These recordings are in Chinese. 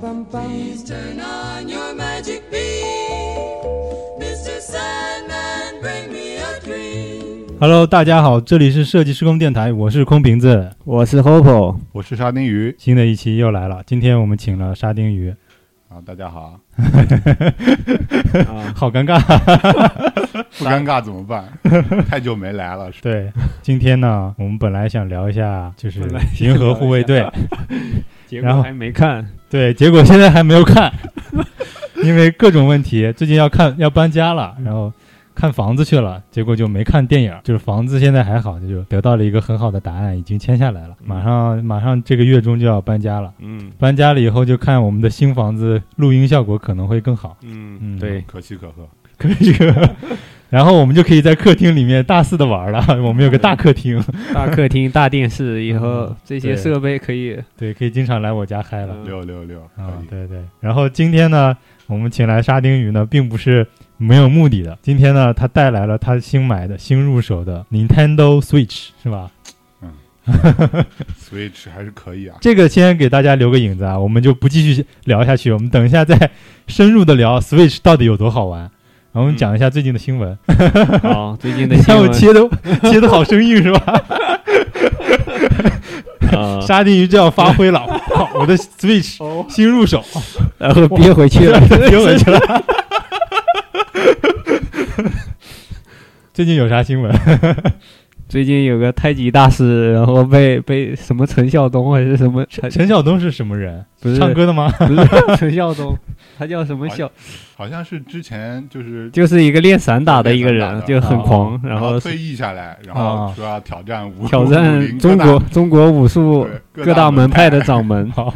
Bum bum bum bum. Please turn on your magic beam, Mr. Sandman. Bring me a dream. Hello，大家好，这里是设计施工电台，我是空瓶子。我是 Hopo，我是沙丁鱼新的一期又来了，今天我们请了沙丁鱼，啊，大家好，啊，好尴尬。不尴尬怎么办？太久没来了，对，今天呢，我们本来想聊一下就是银河护卫队，结果还没看。对，结果现在还没有看，因为各种问题，最近要看要搬家了，然后看房子去了，结果就没看电影。就是房子现在还好，就得到了一个很好的答案，已经签下来了，马上马上这个月中就要搬家了。嗯搬家了以后，就看我们的新房子录音效果可能会更好，嗯嗯对，可喜可贺。可以。然后我们就可以在客厅里面大肆的玩了。我们有个大客厅，大客厅、大电视，以后嗯这些设备可以。对，可以经常来我家嗨了。嗯六六六，可啊，对对。然后今天呢，我们请来沙丁鱼呢，并不是没有目的的。今天呢，他带来了他新买的新入手的 Nintendo Switch，是吧？嗯 Switch 还是可以啊。这个先给大家留个影子啊，我们就不继续聊下去，我们等一下再深入的聊 Switch 到底有多好玩。然后我们讲一下最近的新闻。好，最近的你看我新闻 切的切的好生硬是吧？啊，沙丁鱼就要发挥了，靠 我的 Switch 新入手，然后憋回去了。憋回去了。最近有啥新闻？最近有个太极大师，然后被被什么陈晓东还是什么陈陈晓东是什么人？不是唱歌的吗？不是 陈晓东，他叫什么小？好像是之前就是就是一个练散打的一个人，就很狂，哦然后退役下来，然啊后说要挑战武挑战中国中国武术各大门派的掌门，好，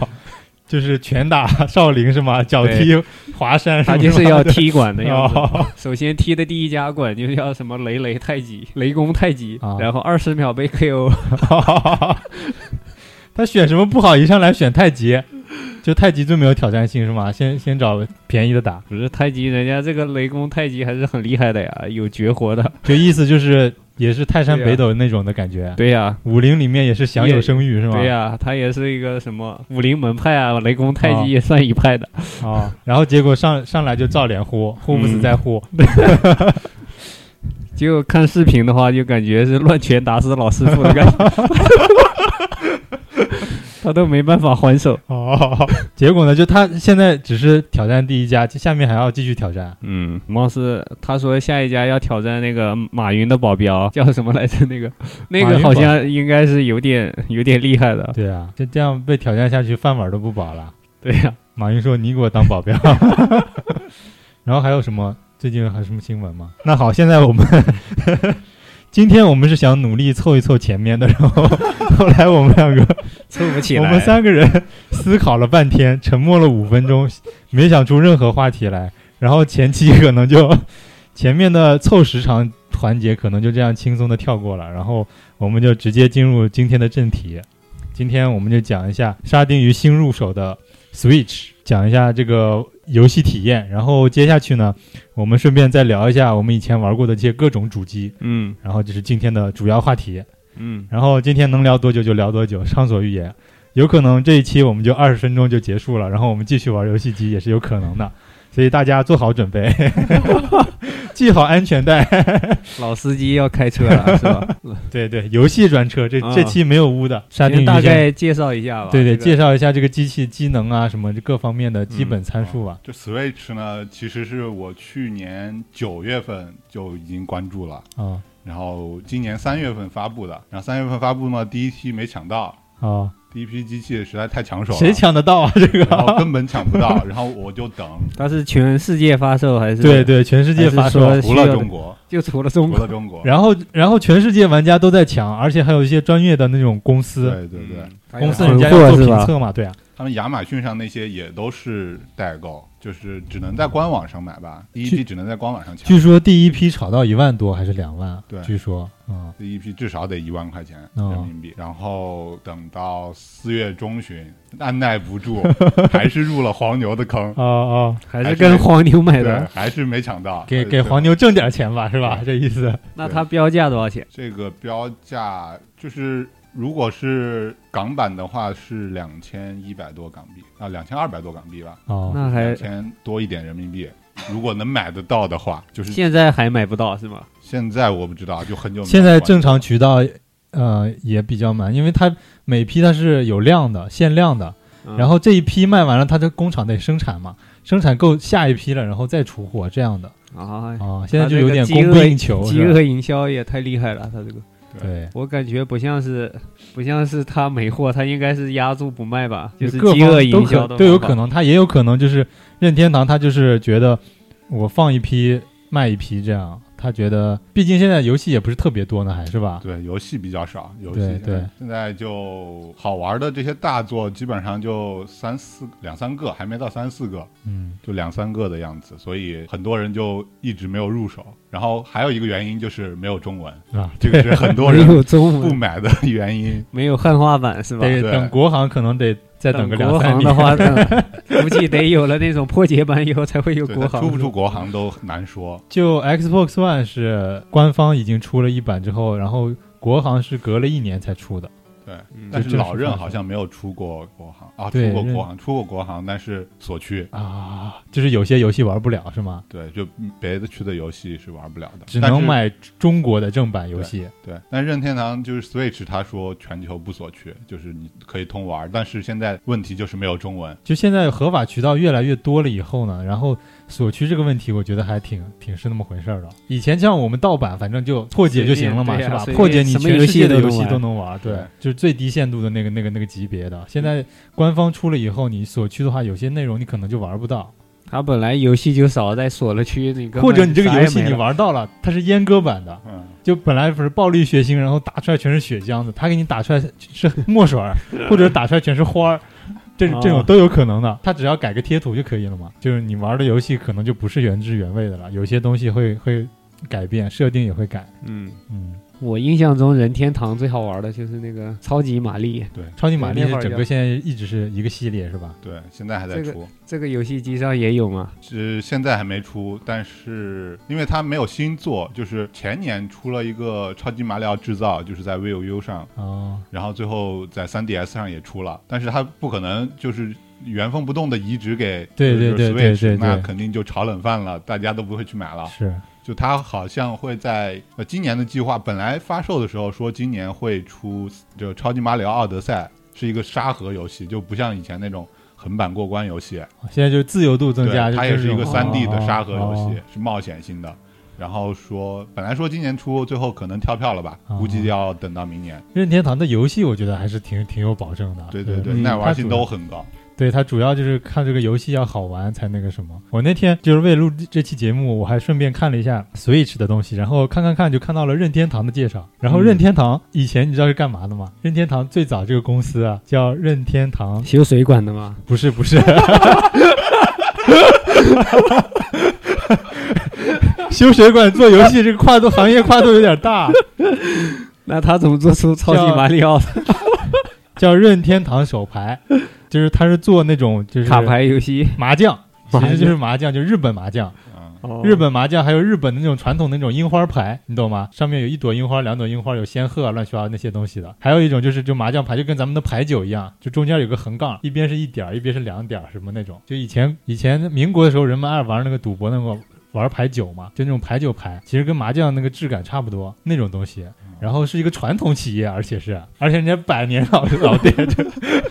就是拳打少林是吗？脚踢华山是吗，他就是要踢馆的 样子。哦首先踢的第一家馆就叫什么雷雷太极、雷公太极啊，然后二十秒被 KO。他选什么不好？一上来选太极，就太极最没有挑战性是吗？先先找便宜的打，不是太极，人家这个雷公太极还是很厉害的呀，有绝活的。就意思就是也是泰山北斗那种的感觉。对呀，武林里面也是享有声誉是吗？对呀，他也是一个什么武林门派啊，雷公太啊极也算一派的。啊，然后结果上上来就照脸呼，呼不死再呼，就看视频的话，就感觉是乱拳打死老师傅的感觉，他都没办法还手。哦，结果呢，就他现在只是挑战第一家，下面还要继续挑战。嗯，貌似他说下一家要挑战那个马云的保镖，叫什么来着？那个那个好像应该是有点有点厉害的。对啊，就这样被挑战下去，饭碗都不保了。对呀、马云说：“你给我当保镖。”然后还有什么？最近还有什么新闻吗？那好，现在我们今天我们是想努力凑一凑前面的，然后 后来我们两个，凑不起来我们三个人思考了半天，沉默了五分钟，没想出任何话题来。然后前期可能就前面的凑时长环节可能就这样轻松的跳过了，然后我们就直接进入今天的正题。今天我们就讲一下沙丁鱼新入手的 Switch，讲一下这个游戏体验。然后接下去呢，我们顺便再聊一下我们以前玩过的这些各种主机。嗯然后就是今天的主要话题。嗯，然后今天能聊多久就聊多久，畅所欲言。有可能这一期我们就二十分钟就结束了，然后我们继续玩游戏机也是有可能的。所以大家做好准备，系好安全带。老司机要开车了是吧？对对，游戏专车，这、啊这期没有污的。沙丁先大概介绍一下吧。对对，这个介绍一下这个机器机能啊，什么各方面的基本参数啊。这 Switch 呢，其实是我去年九月份就已经关注了，啊然后今年三月份发布的。然后三月份发布呢，第一期没抢到，啊第一批机器实在太抢手了，谁抢得到啊？这个？然后根本抢不到，然后我就等，它是全世界发售还是？对，对，全世界发售除了中国，就除了中国除了。中国，然后然后全世界玩家都在抢，而且还有一些专业的那种公司，对对对，嗯公司人家要做？评测嘛，对啊，他们亚马逊上那些也都是代购，就是只能在官网上买吧，第一批只能在官网上抢，据说第一批炒到一万多还是两万？对据说，嗯，第一批至少得一万块钱哦人民币，然后等到四月中旬，按耐不住，还是入了黄牛的坑，哦哦，还是跟黄牛买的？，还是没抢到，给给黄牛挣点钱吧，是吧？这意思。那它标价多少钱？这个标价就是，如果是港版的话是两千一百多港币啊，两千二百多港币吧，哦，那还两千多一点人民币。如果能买得到的话，就是现在还买不到是吗？现在我不知道，就很久没现在正常渠道，呃，也比较满，因为它每批它是有量的，限量的，嗯。然后这一批卖完了，它这工厂得生产嘛，生产够下一批了，然后再出货这样的。啊，啊，现在就有点供不应求，饥饿营销也太厉害了，他这个对。我感觉不像是不像是他没货，他应该是压住不卖吧，就是各方饥饿营销都有可能，他也有可能就是任天堂，他就是觉得我放一批卖一批这样，他觉得毕竟现在游戏也不是特别多呢，还是吧？对游戏比较少，游戏对现在对现在就好玩的这些大作基本上就三四两三个，还没到三四个，嗯，就两三个的样子，所以很多人就一直没有入手。然后还有一个原因就是没有中文，啊，这个是很多人 有中文，不买的原因。没有汉化版是吧？得对等国行可能得再等个两三年国行的话，等估计得有了那种破解版以后才会有，国行。出不出国行都难说。就 Xbox One 是官方已经出了一版之后，然后国行是隔了一年才出的。对，嗯但是老任好像没有出过国行啊，出过国行，出过国行，但是锁区。啊，就是有些游戏玩不了是吗？对，就别的区的游戏是玩不了的，只能买中国的正版游戏。对，但任天堂就是 Switch，他说全球不锁区，就是你可以通玩，但是现在问题就是没有中文。就现在合法渠道越来越多了以后呢，然后锁区这个问题，我觉得还挺挺是那么回事儿的。以前像我们盗版，反正就破解就行了嘛，是吧？破解你全世界的游戏都都能玩，对对，就是最低限度的那个那个那个级别的。现在官方出了以后，你锁区的话，有些内容你可能就玩不到，它本来游戏就少，在锁了区，你根本或者你这个游戏你玩到了，它是阉割版的，嗯，就本来不是暴力血腥，然后打出来全是血浆子，他给你打出来 是墨水儿，或者打出来全是花儿，这哦这种都有可能的。他只要改个贴图就可以了嘛。就是你玩的游戏可能就不是原汁原味的了，有些东西会会改变，设定也会改。嗯，嗯，我印象中任天堂最好玩的就是那个超级玛丽，对超级玛丽是整个现在一直是一个系列是吧？对，现在还在这个出，这个游戏机上也有吗？是现在还没出，但是因为它没有新作，就是前年出了一个超级马里奥制造，就是在 Wii U 上，哦，然后最后在 3DS 上也出了，但是它不可能就是原封不动的移植给对就是对对对 Switch，对对那肯定就炒冷饭了，大家都不会去买了。是就它好像会在呃今年的计划，本来发售的时候说今年会出就超级马里奥奥德赛是一个沙盒游戏，就不像以前那种横版过关游戏，现在就是自由度增加，对，它也是一个就3 D 哦的沙盒游戏，哦是冒险性的。然后说本来说今年出，最后可能跳票了吧，哦估计要等到明年。任天堂的游戏，我觉得还是挺挺有保证的。对对对，嗯耐玩性都很高。对他主要就是看这个游戏要好玩才那个什么。我那天就是为了录这期节目，我还顺便看了一下 Switch 的东西，然后看看看就看到了任天堂的介绍。然后任天堂以前你知道是干嘛的吗？任天堂最早这个公司啊叫任天堂，修水管的吗？不是不是。修水管做游戏这个跨度行业跨度有点大，那他怎么做出超级马里奥的 叫任天堂手牌，就是他是做那种就是卡牌游戏？麻将，其实就是麻将，就是日本麻将。日本麻将还有日本的那种传统那种樱花牌，你懂吗？上面有一朵樱花、两朵樱花，有仙鹤啊、乱七八糟那些东西的。还有一种就是就麻将牌，就跟咱们的牌九一样，就中间有个横杠，一边是一点儿，一边是两点儿，什么那种。就以前以前民国的时候，人们爱玩那个赌博那个玩牌九嘛，就那种牌九牌，其实跟麻将那个质感差不多那种东西。然后是一个传统企业，而且是，而且人家百年老老店，就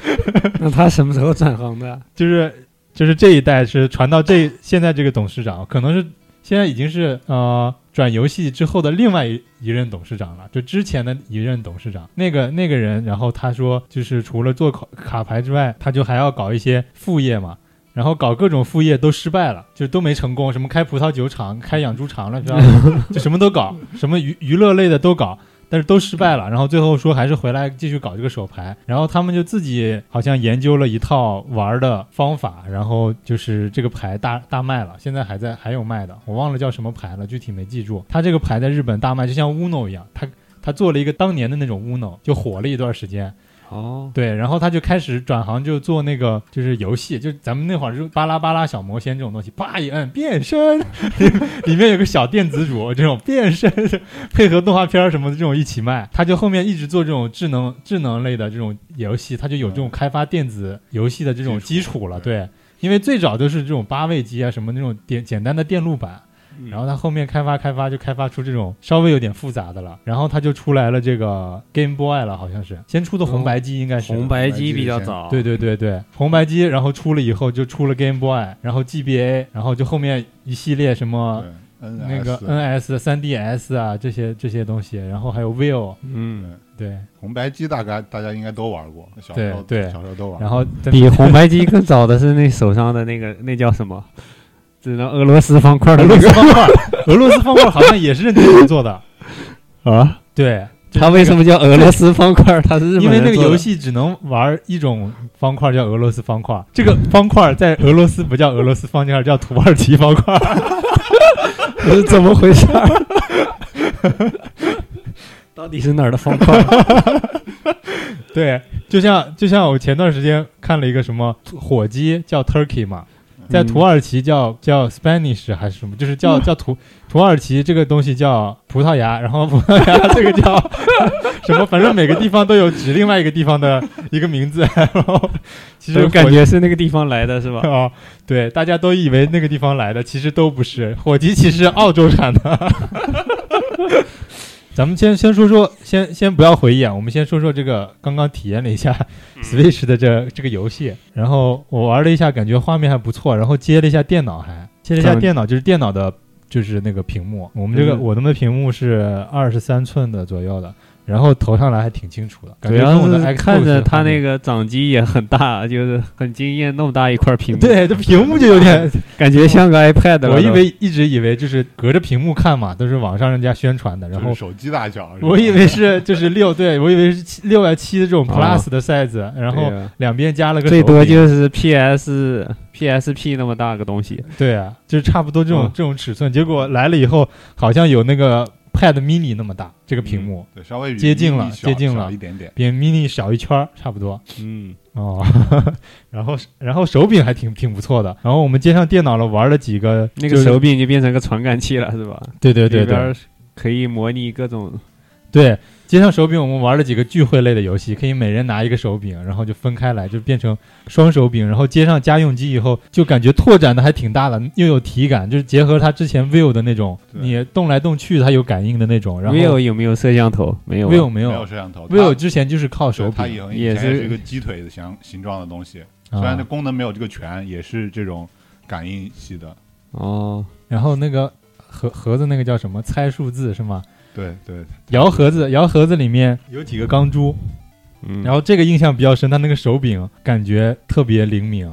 那他什么时候转行的？就是就是这一代是传到这现在这个董事长，可能是现在已经是呃转游戏之后的另外一一任董事长了，就之前的一任董事长那个那个人，然后他说就是除了做卡卡牌之外，他就还要搞一些副业嘛。然后搞各种副业都失败了，就都没成功。什么开葡萄酒厂、开养猪场了，是吧？就什么都搞，什么娱娱乐类的都搞，但是都失败了。然后最后说还是回来继续搞这个手牌。然后他们就自己好像研究了一套玩的方法，然后就是这个牌大大卖了，现在还在还有卖的，我忘了叫什么牌了，具体没记住。他这个牌在日本大卖，就像 Uno 一样，他他做了一个当年的那种 Uno，就火了一段时间。哦，对，然后他就开始转行，就做那个就是游戏，就咱们那会儿就巴拉巴拉小魔仙这种东西，啪一摁变身，里面有个小电子主，这种变身配合动画片儿什么的这种一起卖，他就后面一直做这种智能智能类的这种游戏，他就有这种开发电子游戏的这种基础了，对，因为最早都是这种八位机啊什么那种简简单的电路板。然后他后面开发开发就开发出这种稍微有点复杂的了，然后他就出来了这个 Game Boy 了，好像是。先出的红白机，应该是。红白机比较早，对对对对，红白机，然后出了以后就出了 Game Boy，然后 GBA，然后就后面一系列什么对那个 NS NS、3DS 啊这些这些东西，然后还有 Will，嗯，对，红白机大概大家应该都玩过，小时候对对。小时候都玩过。然后比红白机更早的是那手上的那个那叫什么？只能俄罗斯方块的 俄罗那个斯方块，俄罗斯方块好像也是任天堂做的，啊？对，它为什么叫俄罗斯方块？它是日本因为那个做的游戏只能玩一种方块，叫俄罗斯方块。这个方块在俄罗斯不叫俄罗斯方块，叫土耳其方块。这 是怎么回事儿？到底是哪儿的方块？对，就像就像我前段时间看了一个什么火鸡叫 Turkey 嘛，在土耳其叫叫 Spanish 还是什么，就是叫叫土土耳其这个东西叫葡萄牙，然后葡萄牙这个叫 什么，反正每个地方都有指另外一个地方的一个名字，然后其实我感觉是那个地方来的是吧？哦，对，大家都以为那个地方来的，其实都不是。火鸡其实是澳洲产的。咱们先先说说，先先不要回忆啊，我们先说说这个刚刚体验了一下 Switch 的这这个游戏，然后我玩了一下，感觉画面还不错，然后接了一下电脑还，接了一下嗯电脑，就是电脑的，就是那个屏幕，我们这个、嗯我们的屏幕是二十三寸的左右的，然后投上来还挺清楚的，感觉跟我的是 Xbox 看着它那个掌机也很大，就是很惊艳，那么大一块屏幕，，对，这屏幕就有点 感觉 像个 iPad 了。我以为一直以为就是隔着屏幕看嘛，都是网上人家宣传的，然后就是手机大小，我以为是就是六，对我以为是七六啊七的这种哦。Plus 的 size，、然后两边加了个最多就是 PS PSP 那么大个东西，对啊，就是差不多这种、嗯。这种尺寸，结果来了以后好像有那个 Pad Mini 那么大这个屏幕，对稍微接近了接近了一点点。比 Mini 小一圈儿差不多嗯，哦，然后然后手柄还挺挺不错的，然后我们接上电脑了，玩了几个那个手柄就变成个传感器了，是吧？对对对对里边可以模拟各种，对，接上手柄，我们玩了几个聚会类的游戏，可以每人拿一个手柄，然后就分开来，就变成双手柄，然后接上家用机以后，就感觉拓展的还挺大的，又有体感，就是结合它之前 Vivo 的那种，你动来动去它有感应的那种。然后 vivo 有没有摄像头？没有啊。Vivo 没没有有摄像头，Vivo 之前就是靠手柄它以也是一个鸡腿的形形状的东西，虽然这啊。功能没有这个全，也是这种感应系的。哦，然后那个盒盒子那个叫什么？猜数字是吗？对对，摇盒子，摇盒子里面有几个钢珠，嗯，然后这个印象比较深，它那个手柄感觉特别灵敏，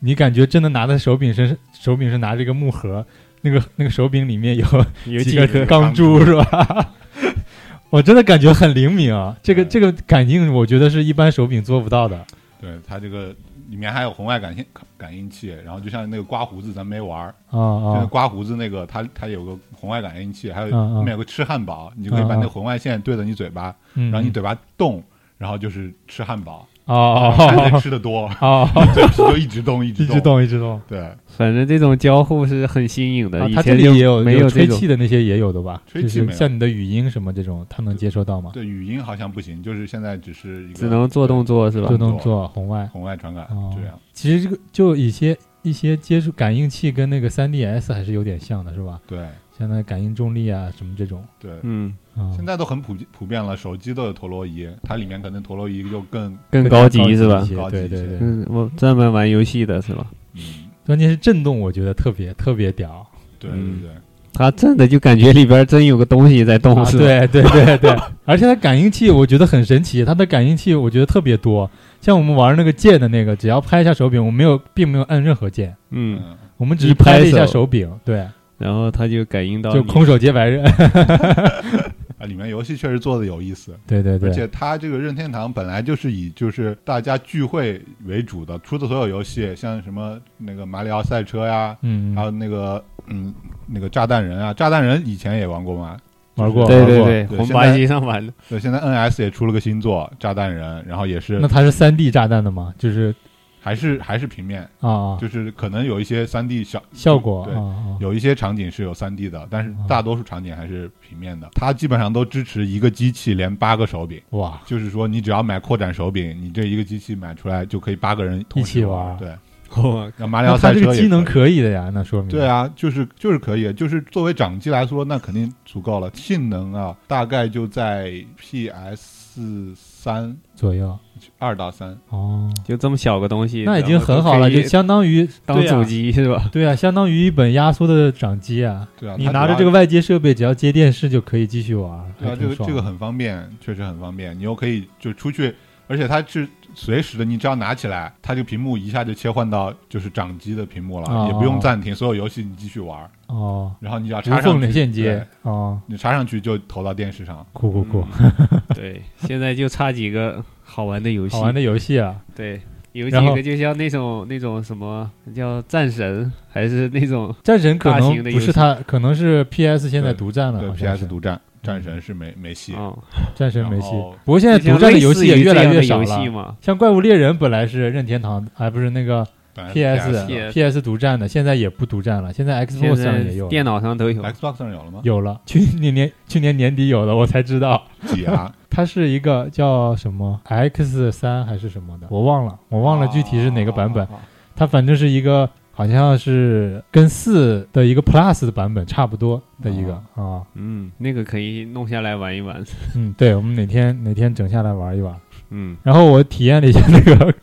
你感觉真的拿在手柄身手柄是拿着一个木盒，那个那个手柄里面有有几个钢珠是吧？我真的感觉很灵敏啊！这个这个感应，我觉得是一般手柄做不到的。对它这个里面还有红外感应感应器，然后就像那个刮胡子，咱没玩儿，啊啊。就是刮胡子那个，它它有个红外感应器，还有嗯嗯后面有个吃汉堡，你就可以把那个红外线对着你嘴巴，嗯！然后你嘴巴动，然后就是吃汉堡，哦看谁哦吃的多，哦，就一直动，一 直一直动一直动。对，反正这种交互是很新颖的。啊它这以前就里也有没有吹气的那些也有的吧？就是吹气没有像你的语音什么这种，它能接收到吗？对，语音好像不行，就是现在只是一个只能做动作是吧做？动作红外。红外传感哦这样。其实这个就一些一些接触感应器跟那个三 DS 还是有点像的，是吧？对像那感应重力啊什么这种对，嗯，啊，现在都很普普遍了，手机都有陀螺仪，它里面可能陀螺仪就更更更高级是吧一？些高级一些对对对，嗯，我专门玩游戏的是吧？嗯，关键是震动，我觉得特别特别屌。对嗯对对，它震的就感觉里边真有个东西在动，啊是吧？对对对对，而且它感应器我觉得很神奇，它的感应器我觉得特别多。像我们玩那个键的那个，只要拍一下手柄，我没有并没有按任何键，嗯，嗯，我们只是拍了一下手手柄，对，然后它就感应到就空手接白刃。啊，里面游戏确实做的有意思。对对对，而且它这个任天堂本来就是以就是大家聚会为主的，出的所有游戏，像什么那个马里奥赛车呀，嗯，还有那个嗯那个炸弹人啊，炸弹人以前也玩过吗？玩过，对。对对，红白机上玩的，对，现在 NS 也出了个新作炸弹人，然后也是那它是三 D 炸弹的吗？就是还是还是平面，啊，就是可能有一些三 D 效效果对有一些场景是有三 D 的，但是大多数场景还是平面的。它基本上都支持一个机器连八个手柄，哇，就是说你只要买扩展手柄，你这一个机器买出来就可以八个人一起玩。对，哦那马里奥赛车也个机能可以。可以的呀，那说明。对，啊，就是就是可以，就是作为掌机来说，那肯定足够了。性能啊，大概就在 PS 三左右二到三，哦，就这么小个东西，那已经很好了，就相当于 当主机是吧？对啊，相当于一本压缩的掌机啊。对啊，你拿着这个外接设备，只要接电视就可以继续玩，对啊，这个这个很方便，确实很方便。你又可以就出去，而且它是随时的，你只要拿起来，它这个屏幕一下就切换到就是掌机的屏幕了，哦也不用暂停，所有游戏你继续玩。哦，然后你只要插上去，连线接对，哦，你插上去就投到电视上。酷酷酷，嗯 对，现在就差几个好玩的游戏，好玩的游戏啊，对，有几个就像那种那种什么叫战神，还是那种战神可能不是他，可能是 PS 现在独占了，对好像是，PS 独占，战神是没没戏。啊，战神没戏。不过现在独占的游戏也越来越少了。像怪物猎人本来是任天堂，还不是那个 PS PS PS 独占的，现在也不独占了，现在 Xbox 上也有电脑上都有。Xbox 上有了吗？有了，去年年去年年底有的，我才知道。几啊？它是一个叫什么 X 三还是什么的，我忘了，我忘了具体是哪个版本。哦它反正是一个好像是跟四的一个 Plus 的版本差不多的一个啊。嗯，那个可以弄下来玩一玩。嗯，对，我们哪天哪天整下来玩一玩。嗯，然后我体验了一下那个，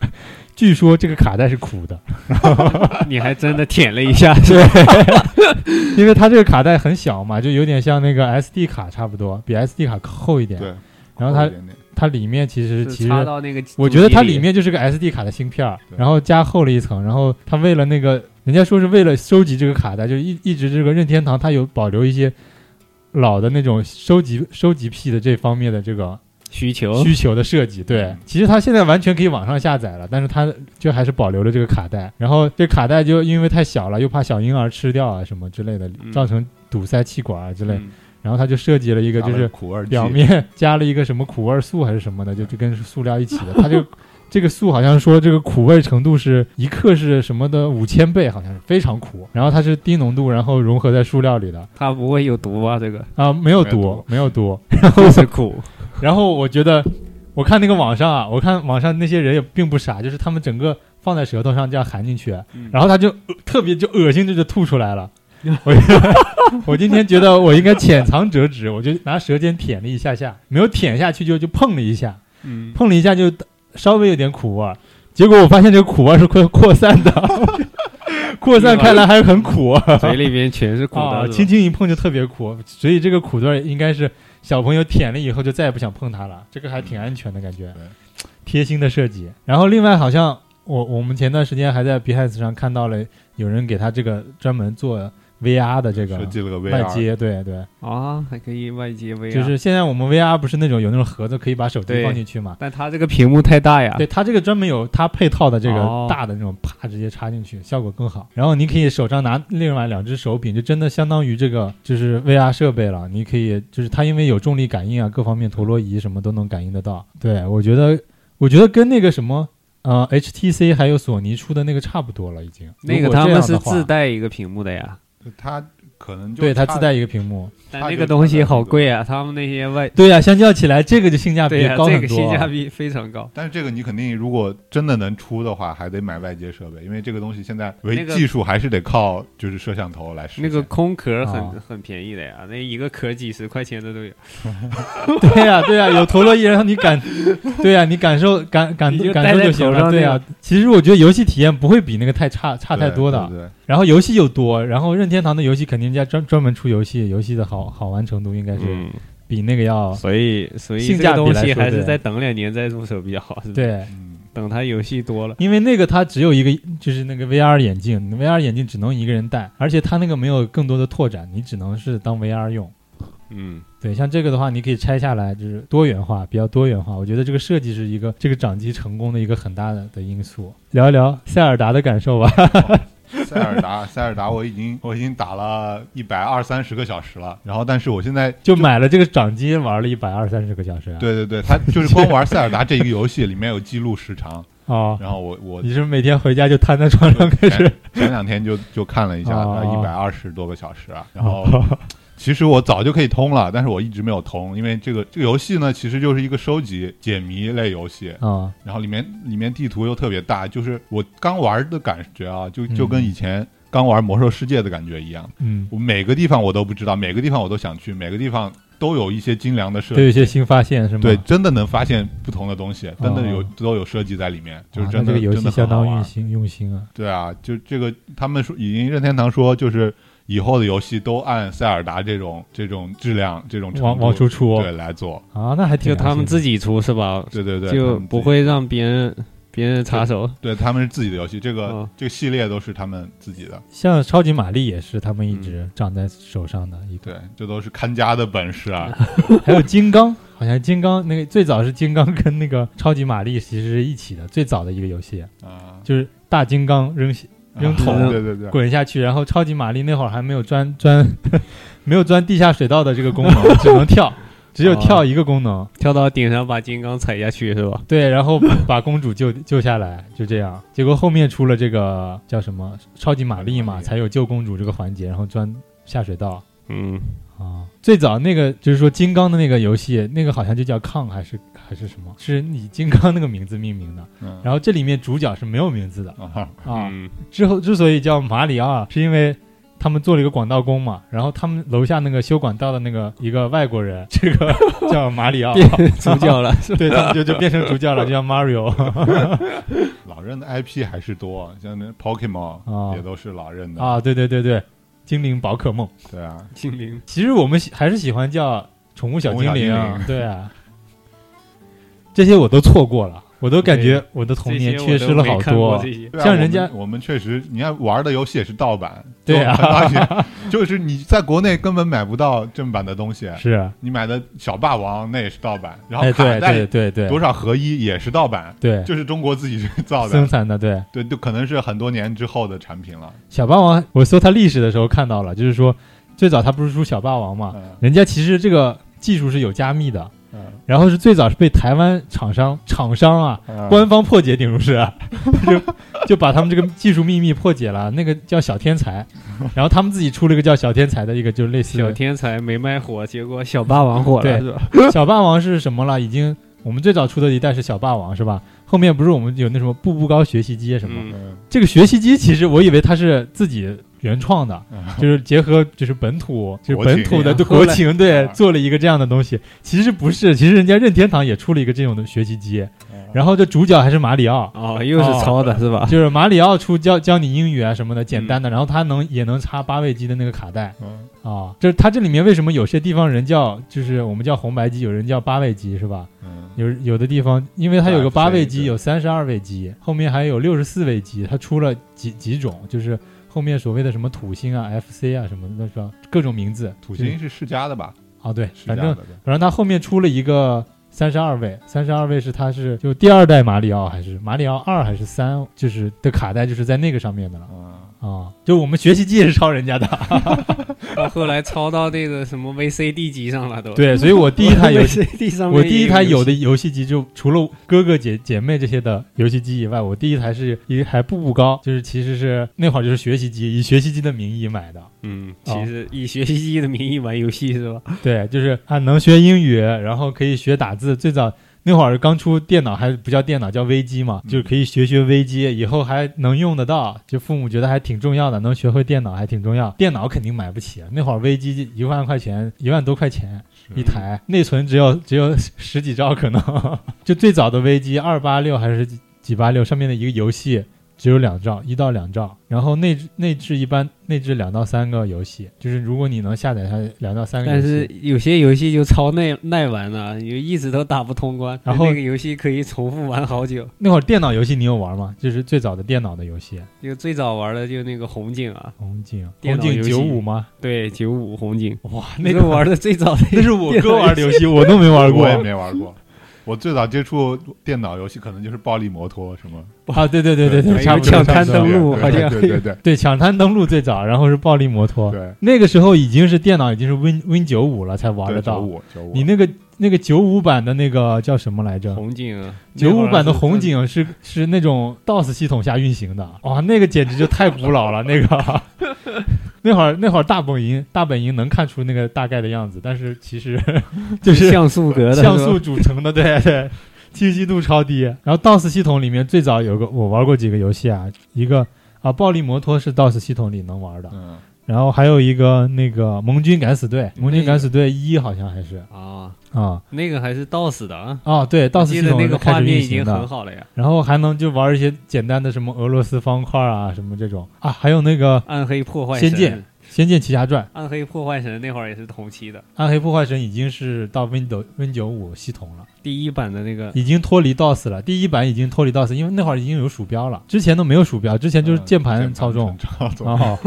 据说这个卡带是苦的，你还真的舔了一下，对，因为它这个卡带很小嘛，就有点像那个 SD 卡差不多，比 SD 卡厚一点。对，然后它它里面其实其实插到那个，我觉得它里面就是个 SD 卡的芯片儿，然后加厚了一层，然后它为了那个，人家说是为了收集这个卡带，就一一直这个任天堂它有保留一些老的那种收集收集癖的这方面的这个需求，需求的设计。对，其实它现在完全可以网上下载了，但是它就还是保留了这个卡带，然后这卡带就因为太小了，又怕小婴儿吃掉啊什么之类的，嗯造成堵塞气管啊之类，嗯然后它就设计了一个就是苦味表面 加了一个什么苦味素还是什么的，就就跟塑料一起的。它就 这个素好像说这个苦味程度是一克是什么的五千倍，好像是非常苦。然后它是低浓度，然后融合在塑料里的它不会有毒吧？这个啊，没有毒，没有毒。然后是苦，然后我觉得，我看那个网上啊，我看网上那些人也并不傻，就是他们整个放在舌头上这样含进去，嗯然后他就、呃特别就恶心，这就吐出来了。我 我今天觉得我应该浅尝辄止，我就拿舌尖舔了一下下，没有舔下去就就碰了一下，嗯，碰了一下就稍微有点苦味儿，结果我发现这个苦味儿是会扩散的，扩散开来还很苦嘴里面全是苦啊，的，轻轻一碰就特别苦，所以这个苦味儿应该是小朋友舔了以后就再也不想碰它了，这个还挺安全的感觉，贴心的设计。然后另外好像我我们前段时间还在 Behance 上看到了有人给他这个专门做 VR 的这个设计了个外接，对对，啊，还可以外接 VR，就是现在我们 VR 不是那种有那种盒子可以把手机放进去嘛？但它这个屏幕太大呀，对，它这个专门有它配套的这个哦大的那种，啪直接插进去，效果更好。然后你可以手上拿另外两只手柄，就真的相当于这个就是 VR 设备了。你可以就是它因为有重力感应啊，各方面陀螺仪什么都能感应得到。对我觉得，我觉得跟那个什么呃 HTC 还有索尼出的那个差不多了，已经。那个他们是自带一个屏幕的呀，它可能就对它自带一个屏幕。但那个东西好贵啊，他们那些外对呀、相较起来，这个就性价比高很多。性价比非常高。但是这个你肯定如果真的能出的话，还得买外接设备，因为这个东西现在为技术还是得靠就是摄像头来实现。那个空壳很、啊很便宜的呀，那一个壳几十块钱的都有。对呀、对呀、有陀螺仪，然后你感，对呀、你感受感感感受就行了。对呀、那其实我觉得游戏体验不会比那个太差差太多的。对对对然后游戏又多，然后任天堂的游戏肯定家专专门出游戏，游戏的好好玩程度应该是嗯，比那个要、所以所以性价比个东西来说还是再等两年再入手比较好，是吧？，对。嗯，等它游戏多了，因为那个它只有一个，就是那个 VR 眼镜，VR 眼镜只能一个人戴，而且它那个没有更多的拓展，你只能是当 VR 用。嗯，对，像这个的话，你可以拆下来，就是多元化，比较多元化。我觉得这个设计是一个这个掌机成功的一个很大的的因素。聊一聊塞尔达的感受吧。塞尔达，塞尔达，我已经我已经打了一百二三十个小时了，然后但是我现在就买了这个掌机，玩了一百二三十个小时、啊。对对对，他就是光玩塞尔达这一个游戏里面有记录时长，哦，然后我我你是每天回家就瘫在床上开始？前两天就就看了一下，哦一百二十多个小时啊，然后其实我早就可以通了，但是我一直没有通，因为这个这个游戏呢，其实就是一个收集解谜类游戏，啊，然后里面里面地图又特别大，就是我刚玩的感觉啊，就就跟嗯以前刚玩魔兽世界的感觉一样，嗯，我每个地方我都不知道，每个地方我都想去，每个地方都有一些精良的设计。都有一。些新发现是吗？对，真的能发现不同的东西，真的有哦都有设计在里面，就是啊真的、那这个游戏真的相当用心用心啊。对啊，就这个，他们说已经任天堂说，就是以后的游戏都按塞尔达这种这种质量、这种程往度往出出对来做。啊，那还挺就他们自己己出是吧？对对对，就不会让别人别人插手。对他们是自己的游戏，这个、哦这个系列都是他们自己的。像超级玛丽也是他们一直长在手上的一个，对，这都是看家的本事啊！还有金刚，好像金刚那个最早是金刚跟那个超级玛丽其实是一起的，最早的一个游戏啊，就是大金刚扔扔桶啊对对对，滚下去，然后超级玛丽那会儿还没有钻 钻没有钻地下水道的这个功能，只能跳，只有跳一个功能。跳到顶上把金刚踩下去是吧？对，然后把公主救救下来，就这样。结果后面出了这个叫什么超级玛丽嘛，才有救公主这个环节，然后钻下水道嗯，啊。最早那个就是说金刚的那个游戏，那个好像就叫抗还是还是什么，是以金刚那个名字命名的。嗯，然后这里面主角是没有名字的啊，之后之所以叫马里奥，是因为。他们做了一个管道工嘛，然后他们楼下那个修管道的那个一个外国人，这个叫马里奥，变主角了，对他们就就变成主角了，就叫 Mario。老任的 IP 还是多，像那 Pokemon 啊也都是老任的。啊，对对对对，精灵宝可梦。对啊，精灵。其实我们还是喜欢叫宠物小精灵对啊，这些我都错过了，我都感觉我的童年缺失了好多。像人家我们确实，你看玩的游戏也是盗版，对啊。就是你在国内根本买不到正版的东西，是啊，你买的小霸王那也是盗版，然后卡带对对对。多少合一也是盗版，对，就是中国自己造的，生产的对。对，就可能是很多年之后的产品了。小霸王，我搜它历史的时候看到了，就是说最早它不是出小霸王嘛，嗯。人家其实这个技术是有加密的，嗯然后是最早是被台湾厂商厂商啊嗯官方破解顶如是啊，就就把他们这个技术秘密破解了。那个叫小天才，然后他们自己出了一个叫小天才的一个，就是类似小天才没卖火，结果小霸王火了，对是吧？小霸王是什么了？已经我们最早出的一代是小霸王是吧？后面不是我们有那什么步步高学习机什么？这个学习机其实我以为它是自己原创的，嗯就是结合就是本土就是本土的国情，对，啊做了一个这样的东西。其实不是，其实人家任天堂也出了一个这种的学习机，然后这主角还是马里奥。哦，又是抄的是吧？就是马里奥出教教你英语啊什么的简单的，然后他能也能插八位机的那个卡带嗯啊。就是它这里面为什么有些地方人叫就是我们叫红白机，有人叫八位机是吧？嗯有有的地方，因为它有个八位机，有三十二位机，后面还有六十四位机，它出了几几种，就是后面所谓的什么土星啊、FC 啊什么的，是吧？各种名字。土星是世嘉的吧？啊，对，世反正反正他后面出了一个三十二位，三十二位是他是就第二代马里奥还是马里奥二还是三，就是的卡带就是在那个上面的了嗯啊。就我们学习机也是抄人家的，到后来抄到那个什么 VCD 机上了都。对，所以我第一台 游戏。我第一台有的游戏机就除了哥哥姐姐妹这些的游戏机以外，我第一台是一台步步高，就是其实是那会儿就是学习机，以学习机的名义买的。嗯，哦其实以学习机的名义玩游戏是吧？对，就是啊，能学英语，然后可以学打字。最早那会儿刚出电脑，还不叫电脑，叫微机嘛，嗯就是可以学学微机，以后还能用得到。就父母觉得还挺重要的，能学会电脑还挺重要。电脑肯定买不起，那会儿微机一万块钱，一万多块钱一台，内存只有只有十几兆可能。就最早的微机二八六还是几几八六上面的一个游戏。只有两兆，一到两兆。然后内置内置一般内置两到三个游戏，就是如果你能下载它两到三个游但，是有些游戏就超耐耐玩了，就一直都打不通关，然后那个游戏可以重复玩好久。那会儿电脑游戏你有玩吗？就是最早的电脑的游戏，就最早玩的就那个红警啊，红警，红警九五吗？对，九五红警，哇，那个那个玩的最早的，那是我哥玩的游戏，我都没玩过我。也没玩过。我最早接触电脑游戏可能就是暴力摩托什么，啊，对对对对对，还有差不多抢滩登陆好像对对对对抢滩登陆最早，然后是暴力摩托。对那个时候已经是电脑已经是 Win Win 九五了才玩，得到。九五九五，你那个那个九五版的那个叫什么来着？红警啊，九五版的红红警是是那种 DOS 系统下运行的，哇，那个简直就太古老了。那个 那会儿那会儿大本营大本营能看出那个大概的样子，但是其实 就是像素格的，像素组成的，对对，清晰度超低。然后 DOS 系统里面最早有个我玩过几个游戏啊，一个啊暴力摩托是 DOS 系统里能玩的，嗯，然后还有一个那个盟军敢死队，盟军敢死队一好像还是啊，啊。那个还是 DOS 的。啊，啊对我，DOS 系统那个画面已经很好了呀。然后还能就玩一些简单的什么俄罗斯方块啊，什么这种。啊，还有那个《暗黑破坏仙剑。神，仙剑奇侠传》，《暗黑破坏神那会儿也是同期的，暗黑破坏神》已经是到 Windows Win 九五系统了，第一版的那个已经脱离 DOS 了。第一版已经脱离 DOS，因为那会儿已经有鼠标了，之前都没有鼠标，之前就是嗯键盘操纵。操纵，啊，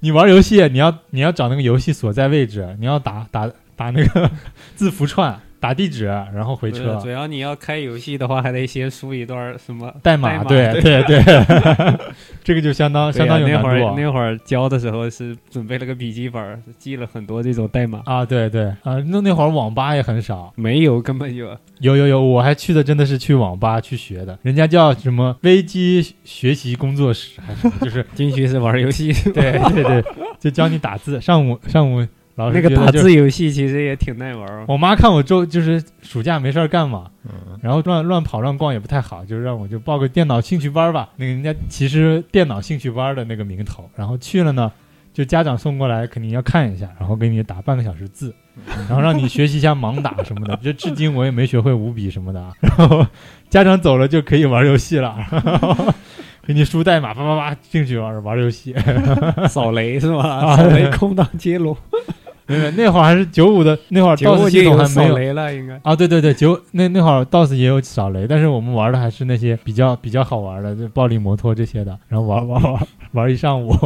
你玩游戏，你要你要找那个游戏所在位置，你要打打打那个 字符串，打地址，然后回车主。要你要开游戏的话，还得先输一段什么代码，码对对对，这个就相当相当有难那会儿那会儿教的时候是准备了个笔记本儿，记了很多这种代码。啊！对对啊，那那会儿网吧也很少，没有，根本就有有有，我还去的真的是去网吧去学的，人家叫什么微机学习工作室还是就是 进去是玩游戏。对对对，就教你打字。上午上午老师那个打字游戏其实也挺耐玩儿。我妈看我周就是暑假没事儿干嘛，嗯，然后乱乱跑乱逛也不太好，就让我就报个电脑兴趣班吧。那个人家其实电脑兴趣班的那个名头，然后去了呢，就家长送过来肯定要看一下，然后给你打半个小时字，然后让你学习一下盲打什么的。这至今我也没学会五笔什么的啊。然后家长走了就可以玩游戏了，然 后给你输代码，叭叭叭进去玩玩游戏。扫雷是吧？啊扫雷空档接龙，那个那会儿还是九五的，那会儿九 DOS 系统还没扫有雷了，应该。啊，对对对，九那那会儿 DOS 也有扫雷，但是我们玩的还是那些比较比较好玩的，就暴力摩托这些的，然后玩玩玩玩一上午。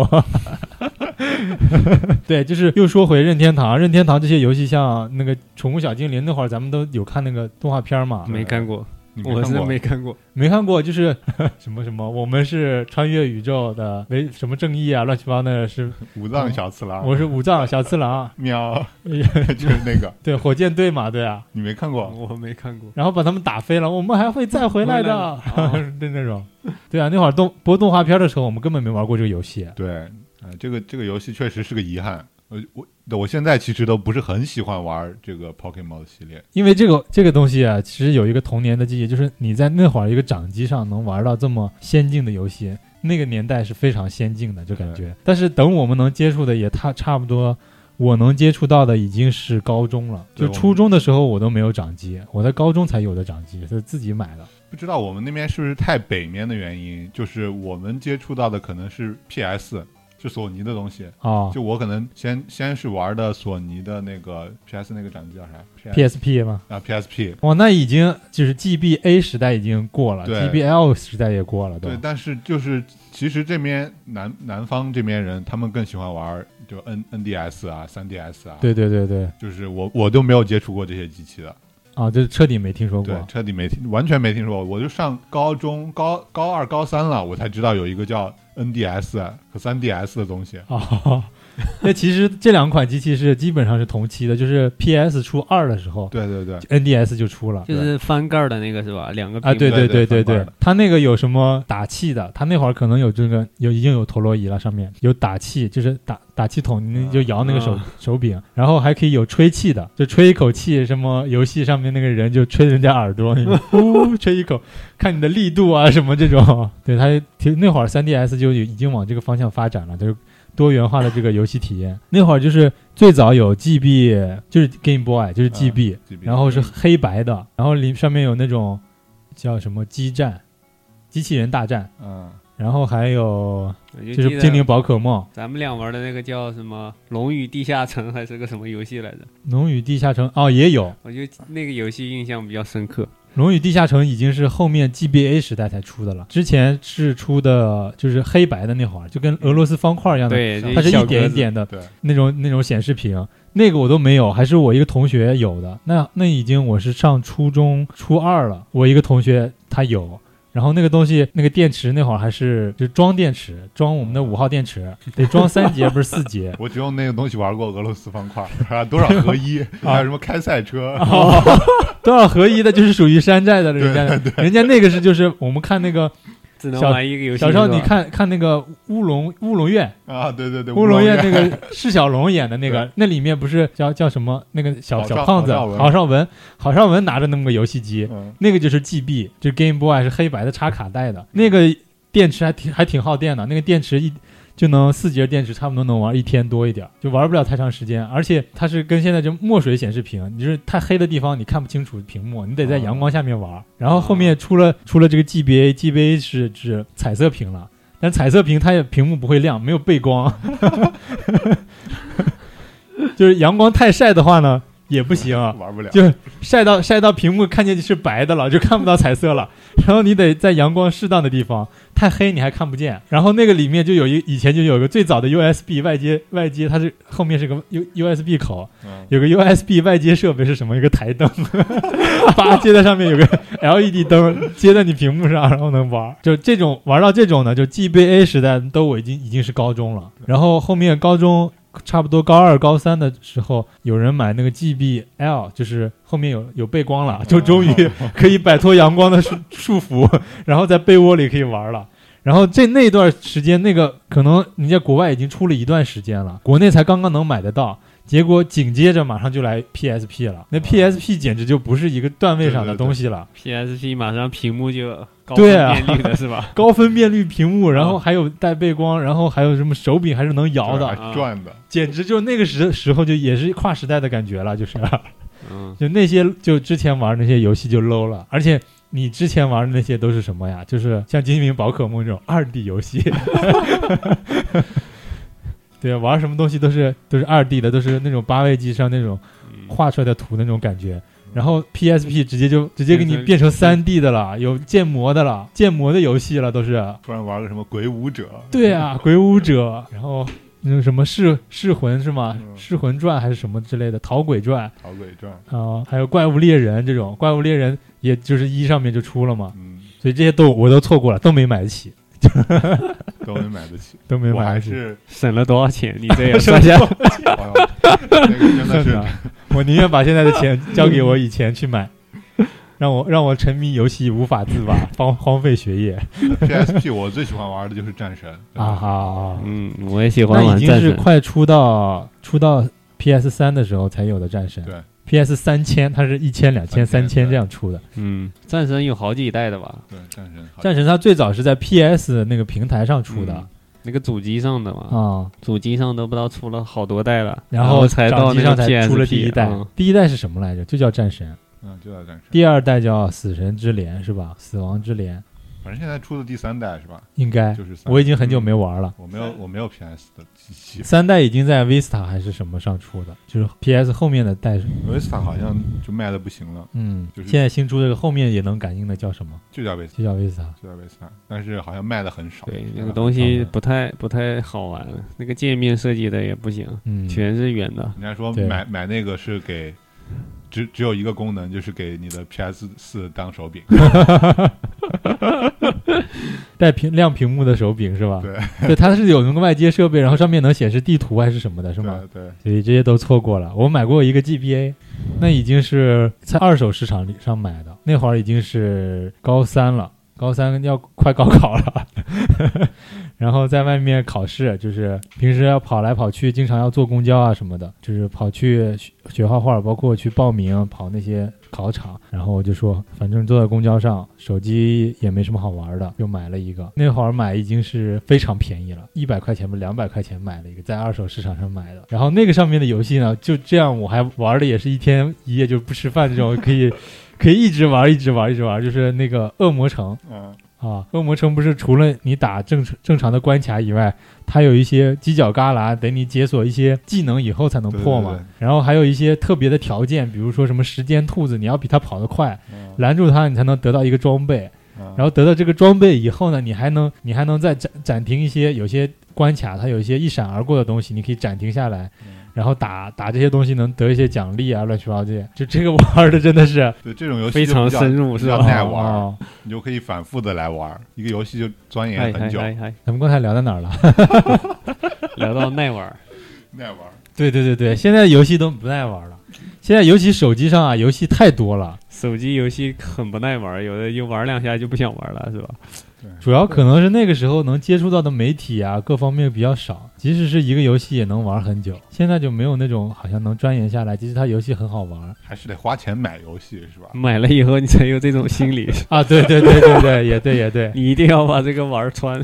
对，就是又说回任天堂，任天堂这些游戏，像那个宠物小精灵，那会儿咱们都有看那个动画片嘛，没看过，我是你没看过没看过。就是什 么什么，我们是穿越宇宙的，没什么正义啊，乱七八糟的是，五藏小次郎，我是五藏小次郎，喵，就是那个，对，火箭队嘛，对啊，你没看过？我没看过。然后把他们打飞了，我们还会再回来的，回来的对那种。对啊，那会儿动播动画片的时候，我们根本没玩过这个游戏。对，啊、这个这个游戏确实是个遗憾。我我我现在其实都不是很喜欢玩这个 Pokemon 系列。因为这个这个东西啊，其实有一个童年的记忆，就是你在那会儿一个掌机上能玩到这么先进的游戏，那个年代是非常先进的，就感觉。但是等我们能接触的也差差不多，我能接触到的已经是高中了。就初中的时候我都没有掌机，我在高中才有的掌机，是自己买的。不知道我们那边是不是太北面的原因，就是我们接触到的可能是 PS，是索尼的东西。啊、就我可能先先是玩的索尼的那个 PS 那个掌机叫啥 PS PSP 嘛，啊 PSP。哇，那已经就是 GBA 时代已经过了对，GBL 时代也过了，都对，但是就是其实这边南南方这边人，他们更喜欢玩就 N NDS 啊、3DS 啊。，对对对对就是我我都没有接触过这些机器的。啊，这彻底没听说对过，彻底没听，完全没听说过。我就上高中高高二、高三了，我才知道有一个叫 NDS 和 3DS 的东西。啊。那其实这两款机器是基本上是同期的，就是 PS 出二的时候对对对，，NDS 就出了。就是翻盖儿的那个是吧？两个啊，屏幕对对对对对它那个有什么打气的？它那会儿可能有这个有已经有陀螺仪了，上面有打气，就是打打气筒，你就摇那个手、啊手柄，然后还可以有吹气的，就吹一口气，什么游戏上面那个人就吹人家耳朵，你呼吹一口，看你的力度啊什么这种。对，它挺那会儿 3DS 就已经往这个方向发展了，就是多元化的这个游戏体验。那会儿就是最早有 GB，就是 Game Boy，就是 GB，、然后是黑白的，然后里上面有那种叫什么激战，机器人大战，嗯，然后还有就是精灵宝可梦、咱们俩玩的那个叫什么《龙与地下城》还是个什么游戏来着？龙与地下城哦也有，我就那个游戏印象比较深刻。龙与地下城已经是后面 GBA 时代才出的了，之前是出的就是黑白的那会儿，就跟俄罗斯方块一样的，对，它是一点一点的对，那种那种显示屏，那个我都没有，还是我一个同学有的。那那已经我是上初中初二了，我一个同学他有。然后那个东西，那个电池那会儿还是就装电池，装我们的五号电池，得装三节，不是四节。我只用那个东西玩过俄罗斯方块，啊，多少合一，还有什么开赛车，哦，多少合一的，就是属于山寨的了，人家的人家那个是就是我们看那个只能小玩一个游戏。小时候，你看看那个乌龙乌龙院，啊，对对对，乌龙院。那个个释小龙演的那个，那里面不是叫叫什么那个小小胖子郝邵文。郝邵文，郝邵文拿着那么个游戏机，嗯，那个就是 GB，就 Game Boy 是黑白的插卡带的，那个电池还挺还挺耗电的，那个电池一就能四节电池差不多能玩一天多一点，就玩不了太长时间，而且它是跟现在这墨水显示屏，你就是太黑的地方你看不清楚屏幕，你得在阳光下面玩。然后后面出了出了这个 GBA，GBA 是指彩色屏了。但彩色屏它也屏幕不会亮，没有背光，就是阳光太晒的话呢也不行，玩不了，就晒到晒到屏幕看见是白的了，就看不到彩色了。然后你得在阳光适当的地方，太黑你还看不见。然后那个里面就有一以前就有一个最早的 USB 外接外接，它是后面是个 U USB 口，嗯有个 USB 外接设备是什么？一个台灯，把接在上面有个 LED 灯接在你屏幕上，然后能玩。就这种玩到这种呢，就 GBA 时代都我已经已经是高中了，然后后面高中。差不多高二、高三的时候，有人买那个 GBL，就是后面有有背光了，就终于可以摆脱阳光的束 束缚，然后在被窝里可以玩了。然后这那段时间，那个可能人家国外已经出了一段时间了，国内才刚刚能买得到。结果紧接着马上就来 PSP 了，那 PSP 简直就不是一个段位上的东西了，PSP 马上屏幕就高对啊分辨率的是吧？高分辨率屏幕，然后还有带背光，然后还有什么手柄还是能摇的，转的，简直就那个时时候就也是跨时代的感觉了，就是嗯，就那些就之前玩那些游戏就 low 了，而且你之前玩的那些都是什么呀？就是像精灵宝可梦这种二 D 游戏。对啊，玩什么东西都是都是二 D 的，都是那种八位机上那种嗯画出来的图那种感觉。然后 PSP 直接就直接给你变成三 D 的了，有建模的了，建模的游戏了都是。突然玩个什么鬼舞者，对啊，鬼武者，然后那种什么噬噬魂是吗？嗯噬魂传还是什么之类的，逃鬼传逃鬼传，啊、还有怪物猎人这种，怪物猎人也就是一上面就出了嘛，嗯，所以这些都我都错过了，都没买得起，都没买得起。都没买得起。还是，省了多少钱？你这也什么算下，那个真的是我宁愿把现在的钱交给我以前去买，让我让我沉迷游戏无法自拔，荒荒废学业 PSP，我最喜欢玩的就是战神啊哈啊！嗯，我也喜欢那已经玩战神。是快出到出到 PS 三的时候才有的战神，对，PS 三千它是一千、两千、三3000千这样出的。嗯，战神有好几代的吧？对战神好，战神它最早是在 PS 那个平台上出的嗯那个主机上的嘛，啊，主机上都不知道出了好多代了，然后才到那个才 PSP 出了第一代嗯。第一代是什么来着？就叫战神。嗯，就叫战神。第二代叫死神之镰是吧？死亡之镰反正现在出的第三代是吧？应该就，是三我已经很久没玩了。我没有我没有 PS 的机器三代已经在 Vista 还是什么上出的，就是 PS 后面的代。，Vista 好像就卖的不行了，嗯，就是现在新出这个后面也能感应的叫什么？就叫 Vista，就叫 Vista。就叫 Vista，但是好像卖的很少。对，那个东西不太不太好玩，那个界面设计的也不行，嗯，全是圆的。人家说对买买那个是给只只有一个功能，就是给你的 PS 四当手柄。带屏亮屏幕的手柄是吧？对，对，它是有那个外接设备，然后上面能显示地图还是什么的，是吗？对对，所以这些都错过了。我买过一个 GBA，那已经是在二手市场里上买的，那会儿已经是高三了，高三要快高考了，然后在外面考试，就是平时要跑来跑去，经常要坐公交啊什么的，就是跑去学画画，包括去报名跑那些考场。然后我就说，反正坐在公交上，手机也没什么好玩的，就买了一个。那会儿买已经是非常便宜了，一百块钱不两百块钱买了一个，在二手市场上买的。然后那个上面的游戏呢，就这样我还玩的也是一天一夜就不吃饭这种，可以可以一直玩一直玩一直玩，就是那个恶魔城。嗯啊，恶魔城不是除了你打正正常的关卡以外，它有一些犄角旮旯，等你解锁一些技能以后才能破嘛。对对对然后还有一些特别的条件，比如说什么时间兔子，你要比它跑得快，嗯拦住它，你才能得到一个装备。嗯然后得到这个装备以后呢，你还能你还能再暂暂停一些有些关卡，它有一些一闪而过的东西，你可以暂停下来，嗯然后打打这些东西能得一些奖励啊，乱七八糟这些。就这个玩的真的是对这种游戏非常深入是吧耐玩你就可以反复的来玩，一个游戏就钻研嗨很久，咱们刚才聊到哪儿了？聊到耐玩，耐玩。对对对对，现在游戏都不耐玩了。现在尤其手机上啊，游戏太多了，手机游戏很不耐玩，有的就玩两下就不想玩了，是吧？主要可能是那个时候能接触到的媒体啊，各方面比较少，即使是一个游戏也能玩很久。现在就没有那种好像能钻研下来，即使它游戏很好玩还是得花钱买游戏是吧？买了以后你才有这种心理，啊。对对对对对，也对也对。你一定要把这个玩穿。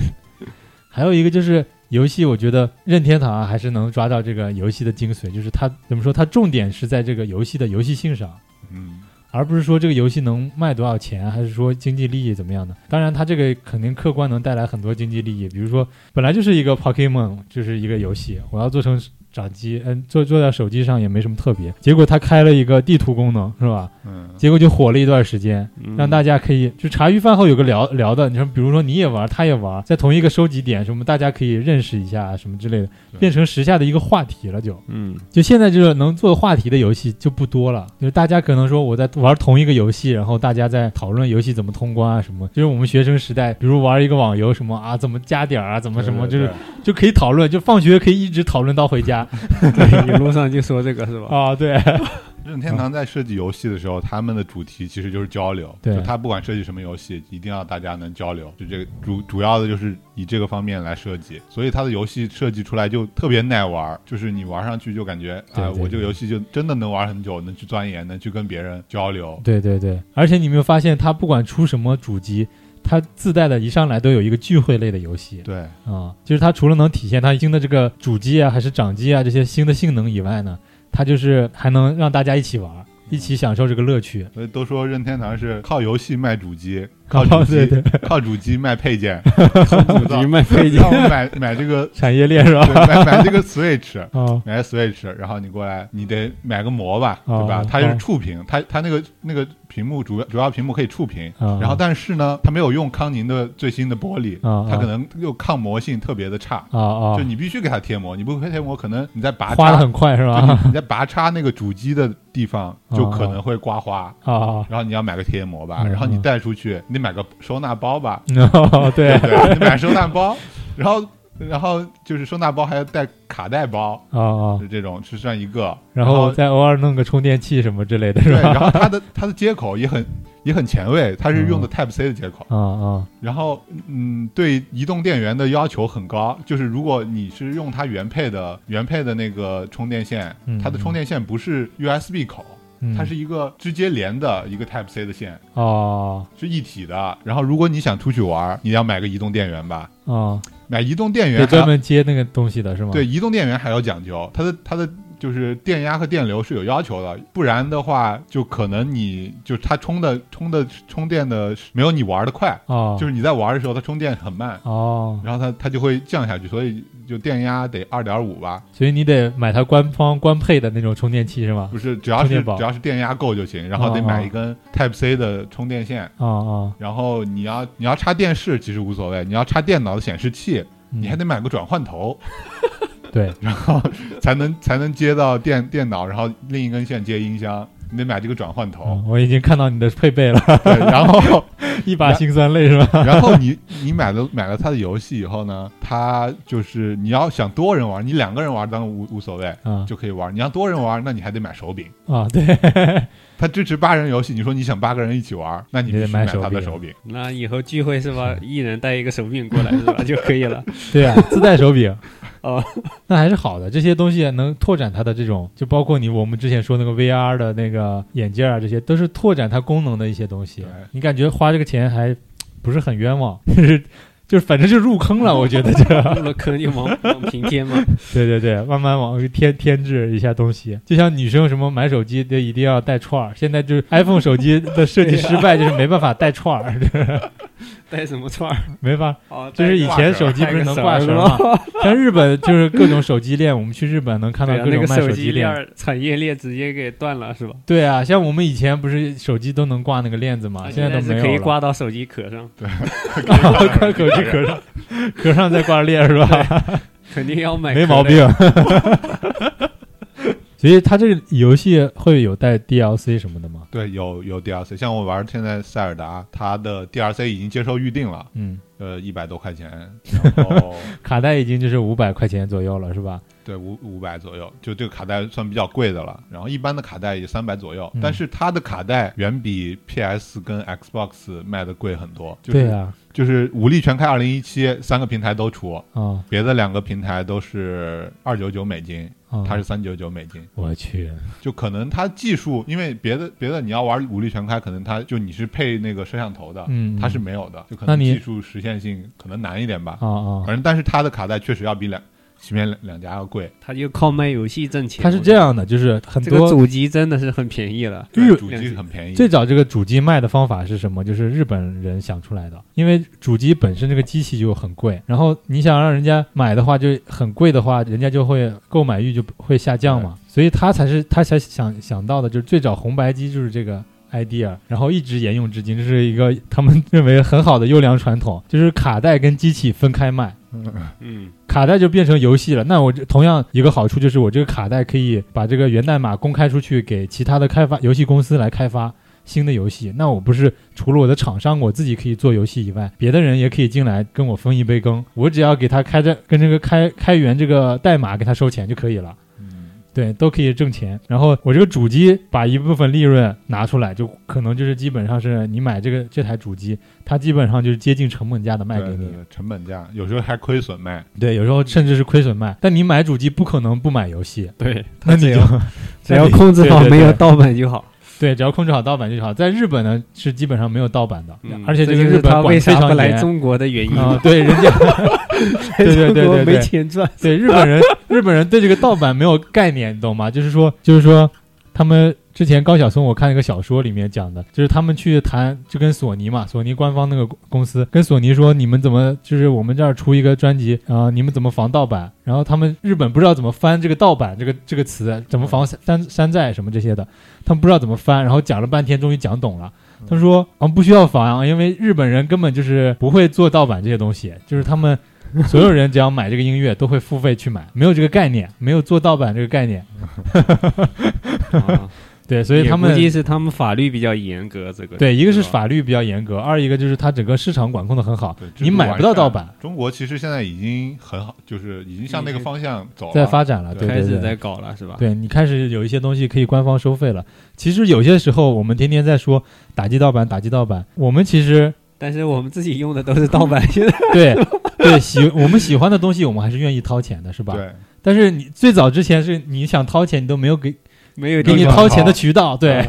还有一个就是游戏，我觉得任天堂啊还是能抓到这个游戏的精髓，就是它怎么说，它重点是在这个游戏的游戏性上。嗯，而不是说这个游戏能卖多少钱，还是说经济利益怎么样呢。当然，它这个肯定客观能带来很多经济利益，比如说本来就是一个 Pokemon，就是一个游戏，我要做成掌机，嗯，做做在手机上也没什么特别。结果他开了一个地图功能，是吧？嗯，结果就火了一段时间，嗯让大家可以就茶余饭后有个聊聊的，你说比如说你也玩，他也玩，在同一个收集点什么，大家可以认识一下什么之类的，变成时下的一个话题了就。嗯，就现在就是能做话题的游戏就不多了，就是大家可能说我在玩同一个游戏，然后大家在讨论游戏怎么通关啊什么。就是我们学生时代，比如玩一个网游什么啊，怎么加点儿啊，怎么什么，就是就可以讨论，就放学可以一直讨论到回家 对，一路上就说这个是吧？啊。对，任天堂在设计游戏的时候，他们的主题其实就是交流。对就他不管设计什么游戏，一定要大家能交流。就这个主主要的就是以这个方面来设计，所以他的游戏设计出来就特别耐玩，就是你玩上去就感觉啊、我这个游戏就真的能玩很久，能去钻研，能去跟别人交流。对对对，而且你没有发现，他不管出什么主机，它自带的一上来都有一个聚会类的游戏。对，啊，就是它除了能体现它新的这个主机啊，还是掌机啊这些新的性能以外呢，它就是还能让大家一起玩，一起享受这个乐趣。所以都说任天堂是靠游戏卖主机，靠靠主机对对靠主机卖配件，主机卖配件让，我买买这个 产业链是吧？买买这个 Switch。哦买个 Switch，然后你过来，你得买个膜吧，哦对吧？它就是哦触屏，它它那个那个屏幕主要主要屏幕可以触屏，啊然后但是呢，它没有用康宁的最新的玻璃，啊它可能又抗磨性特别的差，啊啊就，你必须给它贴膜，你不贴膜，可能你在拔花的插，很快是吧？你你在拔插那个主机的地方就可能会刮花，啊，然后你要买个贴膜吧，嗯然后你嗯带出去，你买个收纳包吧，哦对。对，你买收纳包，然后然后就是收纳包还要带卡带包，啊啊，就这种是算一个，然后再偶尔弄个充电器什么之类的对，然？后它的它的接口也很也很前卫，它是用的嗯。Type C 的接口，啊啊然后嗯，对移动电源的要求很高，就是如果你是用它原配的原配的那个充电线，嗯它的充电线不是 USB 口，嗯，它是一个直接连的一个 Type C 的线，哦。是一体的。然后如果你想出去玩，你要买个移动电源吧，哦，买移动电源专门接那个东西的是吗？对，移动电源还要讲究，它的它的就是电压和电流是有要求的，不然的话就可能你就它充的充的充电的没有你玩的快，哦，就是你在玩的时候它充电很慢，哦，然后它它就会降下去，所以就电压得二点五吧，所以你得买它官方官配的那种充电器是吗？不是只要是只要是电压够就行，然后得哦买一根 Type C 的充电线。啊啊，然后你要你要插电视其实无所谓，你要插电脑的显示器，嗯你还得买个转换头，对 然后才能才能接到电电脑，然后另一根线接音箱，你得买这个转换头。嗯我已经看到你的配备了，对，然后一把辛酸泪是吧？然后你你买了买了它的游戏以后呢，它就是你要想多人玩，你两个人玩当然无无所谓，啊就可以玩。你要多人玩，那你还得买手柄。啊，对，它支持八人游戏，你说你想八个人一起玩，那你你得必须买手柄。那以后聚会是吧？一人带一个手柄过来是吧？就可以了。对啊，自带手柄。哦，那还是好的，这些东西能拓展它的这种，就包括你我们之前说那个 VR 的那个眼镜啊，这些都是拓展它功能的一些东西。你感觉花这个钱还不是很冤枉，就是就是反正就入坑了，我觉得这个。入了坑就往往平添嘛。对对对，慢慢往添添置一下东西，就像女生什么买手机都一定要带串儿，现在就是 iPhone 手机的设计失败，就是没办法带串儿。带什么串儿？没法，哦，就是以前手机不是能挂绳吗？像日本就是各种手机链，我们去日本能看到各种卖那个手机链。产业链直接给断了，是吧？对啊，像我们以前不是手机都能挂那个链子吗？啊现在都没有了。可以挂到手机壳上，对 挂手机壳上，壳上再挂链是吧？肯定要买，没毛病。。所以它这个游戏会有带 DLC 什么的吗？对，有有 DLC，像我玩现在塞尔达，它的 DLC 已经接受预定了，嗯，呃，一百多块钱，然后卡带已经就是五百块钱左右了，是吧？对五五百左右，就这个卡带算比较贵的了。然后一般的卡带也三百左右，嗯但是它的卡带远比 PS 跟 Xbox 卖的贵很多。就是、对啊，就是武力全开二零一七三个平台都出，啊别的两个平台都是二九九美金，啊！它是三九九美金。我去，就可能它技术，因为别的别的你要玩武力全开，可能它就你是配那个摄像头的，嗯，它是没有的，就可能技术实现性可能难一点吧。啊啊，反正但是它的卡带确实要比两旗边两两家要贵。他就靠卖游戏挣钱。他是这样的，就是很这个多主机真的是很便宜了，日主机很便宜，最早这个主机卖的方法是什么？就是日本人想出来的，因为主机本身这个机器就很贵，然后你想让人家买的话就很贵的话，人家就会购买欲就会下降嘛，所以他才是他才想想到的，就是最早红白机就是这个。idea，然后一直沿用至今，这是一个 他们认为很好的优良传统，就是卡带跟机器分开卖，嗯，卡带就变成游戏了。那我这同样一个好处就是，我这个卡带可以把这个源代码公开出去，给其他的开发游戏公司来开发新的游戏。那我不是除了我的厂商我自己可以做游戏以外，别的人也可以进来跟我分一杯羹。我只要给他开着跟这个开开源这个代码给他收钱就可以了。嗯对，都可以挣钱。然后我这个主机把一部分利润拿出来，就可能就是基本上是你买这个这台主机，它基本上就是接近成本价的卖给你。对对对，成本价有时候还亏损卖。对，有时候甚至是亏损卖。但你买主机不可能不买游戏，对，那你就 只要控制好没有盗版就好。对，只要控制好盗版就好。在日本呢，是基本上没有盗版的，嗯而且这个日本就是他为管得非常啥不来严中国的原因。啊、对，人家 对对对对对钱赚。对日本人，日本人对这个盗版没有概念，你懂吗？就是说，就是说，他们之前高晓松我看一个小说里面讲的，就是他们去谈，就跟索尼嘛，索尼官方那个公司跟索尼说，你们怎么就是我们这儿出一个专辑啊、你们怎么防盗版？然后他们日本不知道怎么翻这个盗版这个这个词，怎么防山山寨什么这些的，他们不知道怎么翻，然后讲了半天，终于讲懂了。他说：“啊，不需要防，因为日本人根本就是不会做盗版这些东西，就是他们所有人只要买这个音乐都会付费去买，没有这个概念，没有做盗版这个概念。对，所以他们估们计是他们法律比较严格，这个对一个是法律比较严格，二一个就是它整个市场管控的很好，你买不到盗版，。中国其实现在已经很好，就是已经向那个方向走了。在发展了，对开。始在搞了，是吧？对你开始有一些东西可以官方收费了。其实有些时候我们天天在说打击盗版，打击盗版，我们其实但是我们自己用的都是盗版，现在对对喜我们喜欢的东西，我们还是愿意掏钱的，是吧？对，但是你最早之前是你想掏钱，你都没有给没有给你掏钱的渠道，对，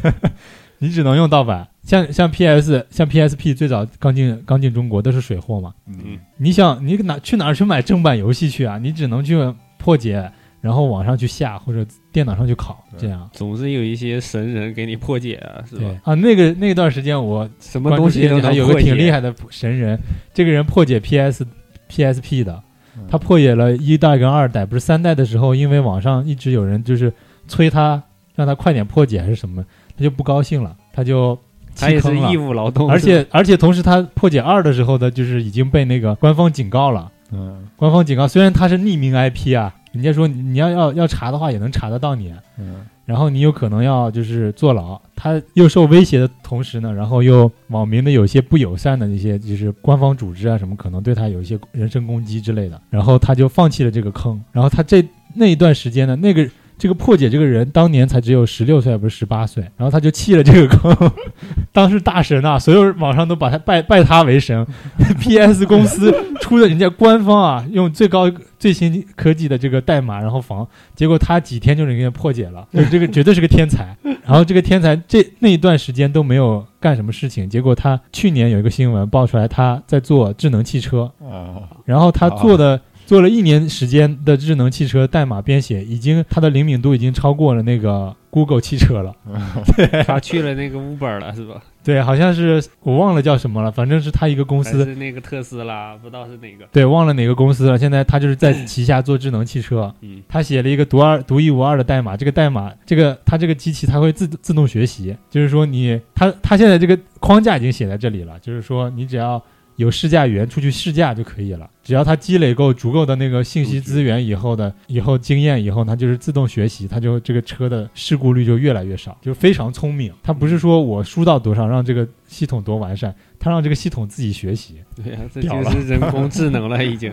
你只能用盗版。像像 PS 像 PSP 最早刚进刚进中国都是水货嘛，嗯，你想你哪去哪儿去买正版游戏去啊？你只能去破解，然后网上去下或者电脑上去拷，这样。总是有一些神人给你破解啊，是吧？啊，那个那段时间我什么东西都能有个挺厉害的神人，这个人破解 PS PSP 的，嗯他破解了一代跟二代，不是三代的时候，因为网上一直有人就是催他让他快点破解还是什么，他就不高兴了，他就他也是弃坑了义务劳动，而且而且同时他破解二的时候呢，就是已经被那个官方警告了。嗯官方警告，虽然他是匿名 IP 啊，人家说你你要要要查的话也能查得到你，嗯然后你有可能要就是坐牢。他又受威胁的同时呢，然后又网民的有些不友善的那些就是官方组织啊什么，可能对他有一些人身攻击之类的，然后他就放弃了这个坑。然后他这那一段时间呢，那个。这个破解这个人当年才只有十六岁，还不是十八岁，然后他就弃了这个坑，当时大神啊，所有网上都把他拜拜他为神。PS 公司出的人家官方啊，用最高最新科技的这个代码，然后防，结果他几天就能给他破解了，就是这个绝对是个天才。然后这个天才这那一段时间都没有干什么事情，结果他去年有一个新闻爆出来，他在做智能汽车，啊，然后他做的。做了一年时间的智能汽车代码编写，已经它的灵敏度已经超过了那个 Google 汽车了。他去了那个 Uber 了是吧？对，好像是我忘了叫什么了，反正是他一个公司。是那个特斯拉？不知道是哪个。对，忘了哪个公司了。现在他就是在旗下做智能汽车。嗯，他写了一个独二、独一无二的代码，这个代码，这个他这个机器它会自自动学习，就是说你他他现在这个框架已经写在这里了，就是说你只要有试驾员出去试驾就可以了，只要他积累够足够的那个信息资源以后的以后经验以后，他就是自动学习，他就这个车的事故率就越来越少，就非常聪明。他不是说我输到多少让这个系统多完善，他让这个系统自己学习。对呀、这屌了就是人工智能了，已经。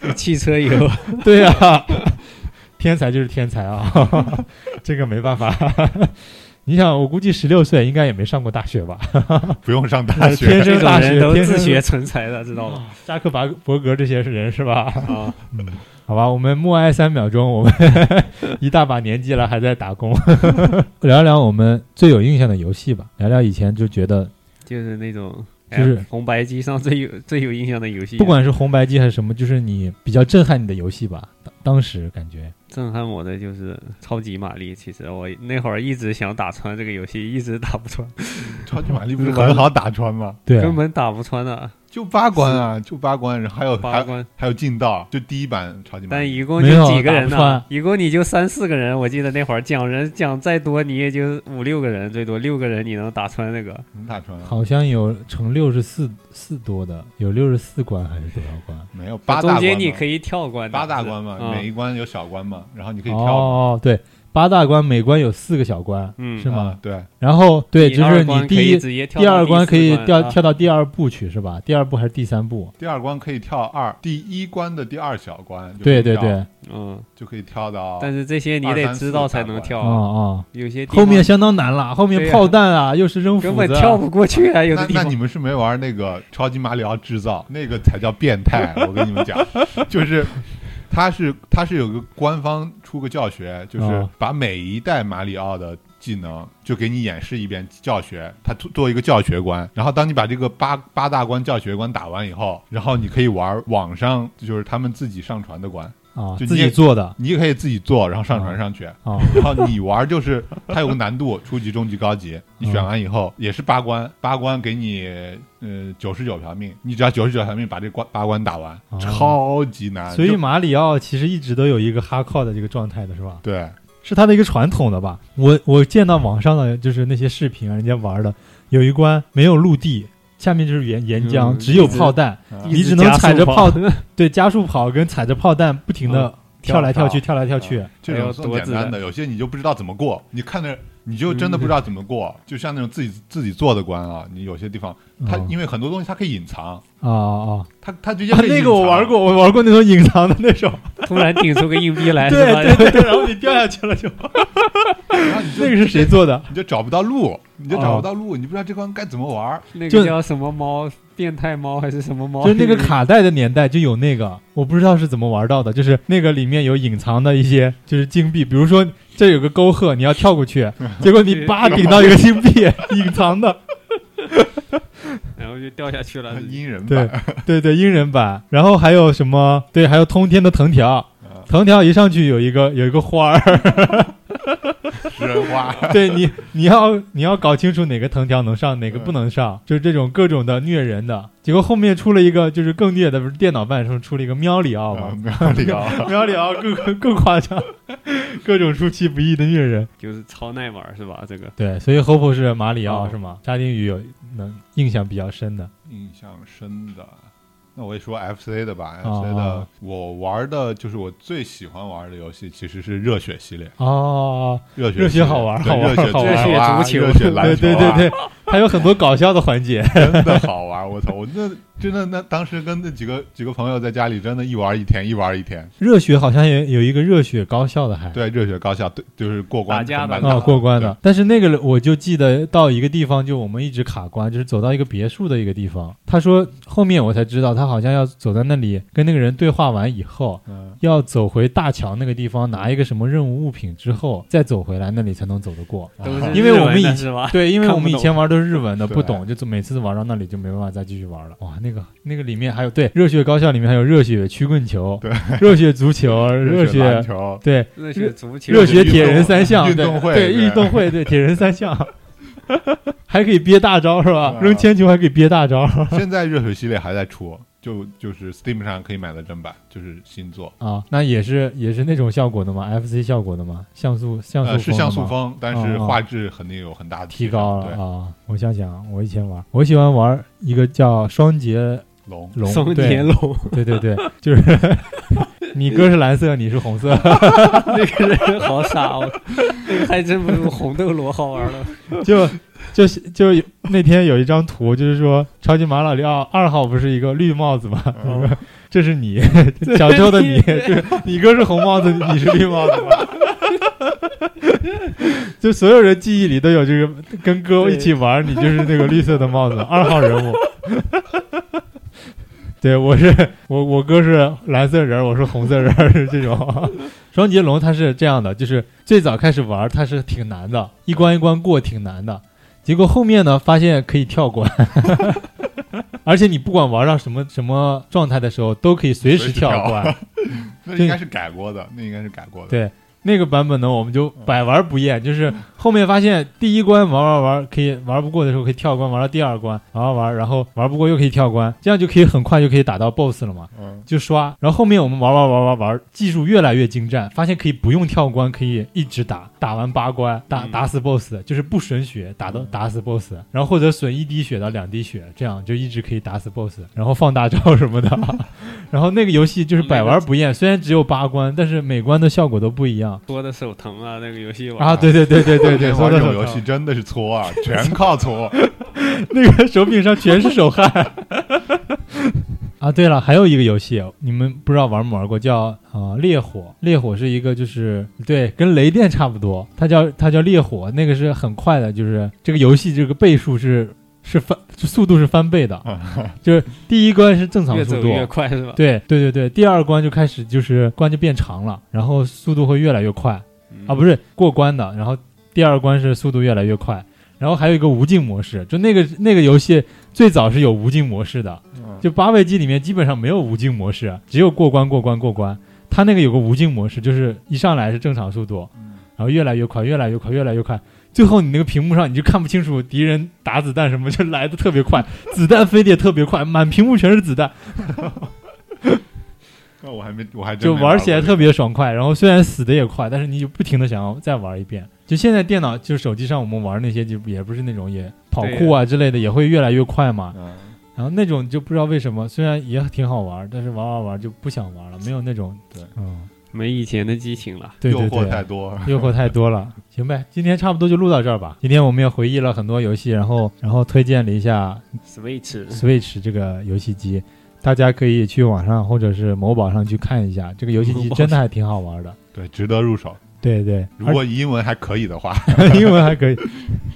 这 汽车以后，对呀、天才就是天才啊，这个没办法。你想，我估计十六岁应该也没上过大学吧？不用上大学，天生大学都学自学成才的，知道吗？扎克伯伯格这些人是吧？啊，好吧，我们默哀三秒钟，我们 一大把年纪了还在打工，聊聊我们最有印象的游戏吧，聊聊以前就觉得就是那种。就是哎红白机上最有最有印象的游戏，不管是红白机还是什么，就是你比较震撼你的游戏吧，当当时感觉震撼我的就是超级玛丽。其实我那会儿一直想打穿这个游戏，一直打不穿，超级玛丽不是 很好打穿吗？对啊根本打不穿的。就八关啊，就八关，然后还有还八关，还有进道，就第一版超级玛丽。但一共就几个人呢？一共你就三四个人。我记得那会儿讲人讲再多，你也就五六个人，最多六个人你能打穿那个。能打穿啊？好像有成六十四四多的，有六十四关还是多少关？没有八大中关嘛间你可以跳关，八大关嘛，嗯每一关有小关嘛，然后你可以跳嘛。哦，对，八大关每关有四个小关，嗯是吗？啊对，然后对，就是你第一、第二关可以跳啊跳到第二部去是吧？第二部还是第三部？第二关可以跳二，第一关的第二小关对对对，，嗯，就可以跳到。但是这些你得知道才能跳啊啊，哦，有些后面相当难了，后面炮弹啊，又是扔斧根子啊，本跳不过去啊，有的地方那那你。们是没玩那个超级马里奥制造，那个才叫变态。我跟你们讲，就是它是它是有个官方出个教学，就是哦把每一代马里奥的技能就给你演示一遍教学，它做做一个教学关。然后当你把这个八八大关教学关打完以后，然后你可以玩网上就是他们自己上传的关，啊，就自己做的你也可以自己做，然后上传上去。啊，然后你玩就是它有个难度，初级、中级、高级。你选完以后也是八关，八关给你呃九十九条命，你只要九十九条命把这关八关打完，哦超级难。所以马里奥其实一直都有一个哈靠的这个状态的是吧？对是他的一个传统的吧？我我见到网上的就是那些视频啊，人家玩的有一关没有陆地，下面就是岩岩浆，嗯只有炮弹，啊你只能踩着炮，对，加速跑跟踩着炮弹不停的跳来跳去，跳来跳去。这种是很简单的，有些你就不知道怎么过，你看着你就真的不知道怎么过。就像那种自己自己做的关啊，你有些地方它哦因为很多东西它可以隐藏，啊啊它它直接那个我玩过，我玩过那种隐藏的那种，突然顶出个硬币来，对？对对，然后你掉下去了就，然后你就那个是谁做的？你就找不到路，你就找哦不到路，你不知道这关该怎么玩。那个叫什么猫？变态猫还是什么猫？就是那个 卡带的年代就有那个，我不知道是怎么玩到的，就是那个里面有隐藏的一些就是金币，比如说这有个沟壑，你要跳过去，结果你叭顶到一个金币，隐藏的，然后就掉下去了。阴人版，对对对，阴人版，然后还有什么？对，还有通天的藤条，啊。藤条一上去有一个有一个花儿，食人花，对你你要你要搞清楚哪个藤条能上，哪个不能上，就是这种各种的虐人的。结果后面出了一个就是更虐的，不是电脑版上出了一个喵里奥吗？喵里奥，喵里奥更更更夸张，各种出其不意的虐人。就是超耐玩是吧？这个对，所以 Hope 是马里奥、哦是吗？沙丁鱼有能印象比较深的印象深的。那我也说 FC 的吧哦，FC 的我玩的就是我最喜欢玩的游戏，其实是热血系列。哦。热血热血好玩好玩热血热血足球热血篮对球啊对对对，还有很多搞笑的环节。真的好玩！我操，我那真的那当时跟那几个几个朋友在家里，真的一玩一天，一玩一天。热血好像也有一个热血高校的还。对，热血高校，对，就是过关打架的啊，很难打过关的。但是那个我就记得到一个地方，就我们一直卡关，就是走到一个别墅的一个地方，他说后面我才知道，他好像要走在那里跟那个人对话完以后，嗯，要走回大桥那个地方拿一个什么任务物品之后，再走回来那里才能走得过。都是因为我们日文的以？对，因为我们以前玩都是日文的，对不懂，就走每次玩到那里就没办法再继续玩了。哇，那个那个里面还有对热血高校里面还有热血曲棍球，对，热血足球，热血篮血球，对热血足球，热血铁人三项，对运动会对。对运动会对铁人三项，还可以憋大招是吧？扔铅球还可以憋大招。现在热血系列还在出，就就是 Steam 上可以买的正版，就是新作。啊，那也是也是那种效果的吗？FC 效果的吗？像素像素呃，是像素风，但是画质肯定有很大的提升高了对，啊！我想想，我以前玩，我喜欢玩一个叫双节龙龙，双节龙，对对对，就是 你哥是蓝色，你是红色，那个人好傻哦，那个还真不如红斗罗好玩了。就就就那天有一张图，就是说超级马里奥二号不是一个绿帽子吗？嗯这是你小时候的你，就你哥是红帽子，你是绿帽子吗？就所有人记忆里都有这个跟哥一起玩，你就是那个绿色的帽子，二号人物。对，我是我我哥是蓝色人，我是红色人，是这种。双截龙它是这样的，就是最早开始玩它是挺难的，一关一关过挺难的，结果后面呢发现可以跳关，而且你不管玩到什么什么状态的时候，都可以随时跳关。那应该是改过的，那应该是改过的。对，那个版本呢，我们就百玩不厌，就是后面发现第一关玩玩玩可以玩不过的时候可以跳关，玩到第二关玩玩玩，然后玩不过又可以跳关，这样就可以很快就可以打到 BOSS 了嘛。嗯，就刷，然后后面我们玩玩玩玩玩，技术越来越精湛，发现可以不用跳关，可以一直打，打完八关，打嗯。打死 BOSS，就是不损血，打到打死 BOSS，然后或者损一滴血到两滴血，这样就一直可以打死 BOSS，然后放大招什么的，然后那个游戏就是百玩不厌，虽然只有八关，但是每关的效果都不一样。搓的手疼啊，那个游戏玩啊！对对对对对对，玩这种游戏真的是搓啊，全靠搓。那个手柄上全是手汗。啊，对了，还有一个游戏，你们不知道玩没玩过，叫啊、呃烈火。烈火是一个就是对，跟雷电差不多，它叫它叫烈火，那个是很快的，就是这个游戏这个倍数是是翻速度是翻倍的，就是第一关是正常速度，越走越快是吧？对对对对，第二关就开始就是关就变长了，然后速度会越来越快。啊，不，是过关的，然后第二关是速度越来越快，然后还有一个无尽模式，就那个那个游戏最早是有无尽模式的，就八位机里面基本上没有无尽模式，只有过关过关过关。它那个有个无尽模式，就是一上来是正常速度，然后越来越快，越来越快，越来越快。最后你那个屏幕上你就看不清楚敌人打子弹什么，就来的特别快，子弹飞的也特别快，满屏幕全是子弹，那我还没，我还就玩起来特别。爽快，然后虽然死的也快，但是你就不停的想要再玩一遍。就现在电脑就手机上我们玩那些就也不是那种也跑酷啊之类的，也会越来越快嘛。嗯，然后那种就不知道为什么，虽然也挺好玩，但是玩玩玩就不想玩了，没有那种对，嗯，没以前的激情了。对对诱惑太对，多。诱惑太多了。行呗，今天差不多就录到这儿吧。今天我们也回忆了很多游戏，然后然后推荐了一下 Switch Switch 这个游戏机，大家可以去网上或者是某宝上去看一下，这个游戏机真的还挺好玩的。对，值得入手。对对，如果英文还可以的话，英文还可以，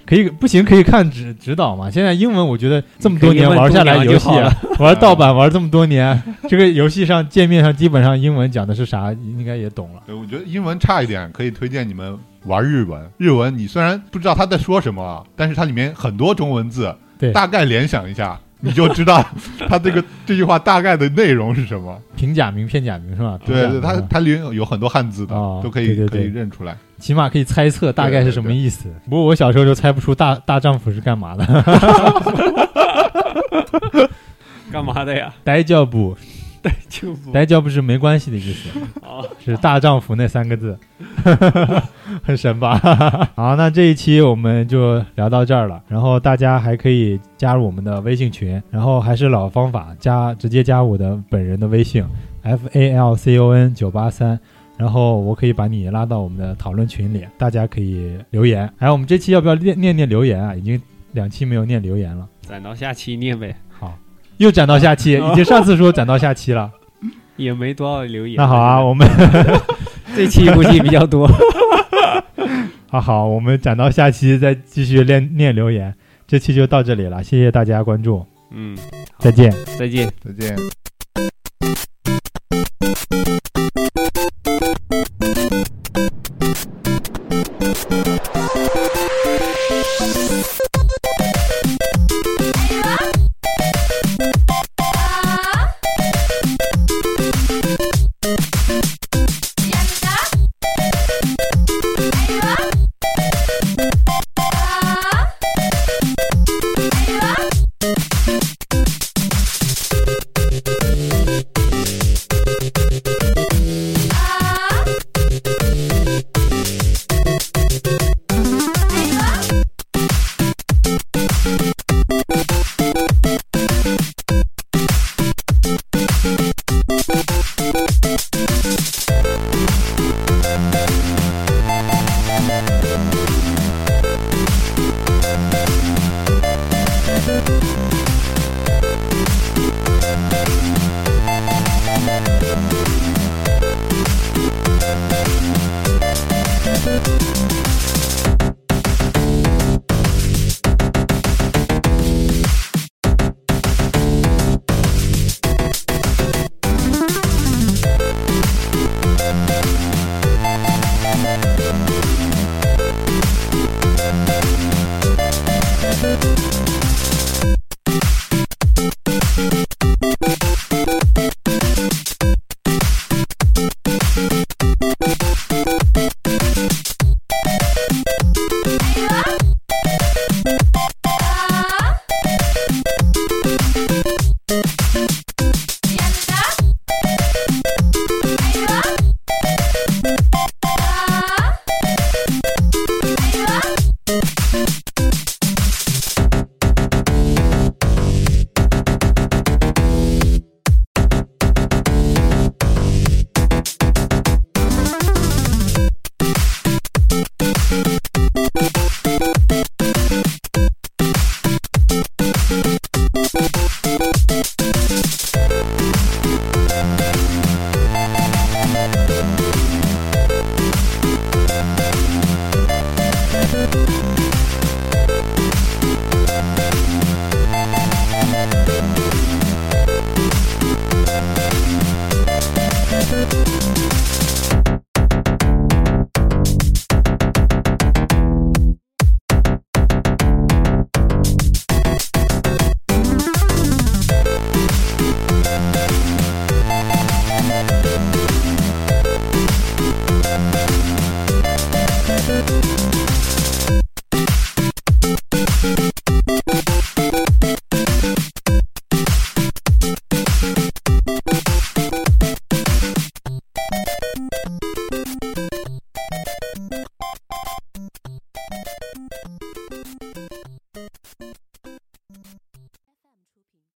可以不行可以看指指导嘛。现在英文我觉得这么多年玩下来游戏 玩盗版玩这么多年，这个游戏上界面上基本上英文讲的是啥，应该也懂了。对我觉得英文差一点，可以推荐你们玩日文。日文你虽然不知道他在说什么，但是它里面很多中文字，对大概联想一下，你就知道他这个 这句话大概的内容是什么。平假名、片假名是吧？对对，它平假名是吧它里面有很多汉字的，哦都可以对对对可以认出来。起码可以猜测大概是什么意思。不过我小时候就猜不出大大丈夫是干嘛的，干嘛的呀？呆叫不呆叫不是没关系的意思。啊，是大丈夫那三个字，很神吧？好，那这一期我们就聊到这儿了。然后大家还可以加入我们的微信群，然后还是老方法，加直接加我的本人的微信 f a l c o n 九八三。然后我可以把你拉到我们的讨论群里，大家可以留言。哎，我们这期要不要念念念留言啊？已经两期没有念留言了。攒到下期念呗，好，又攒到下期，已经上次说攒到下期了。也没多少留言。那好啊，我们 这期估计比较多。好好，我们攒到下期再继续念念留言。这期就到这里了，谢谢大家关注。嗯，再见。再见。再见。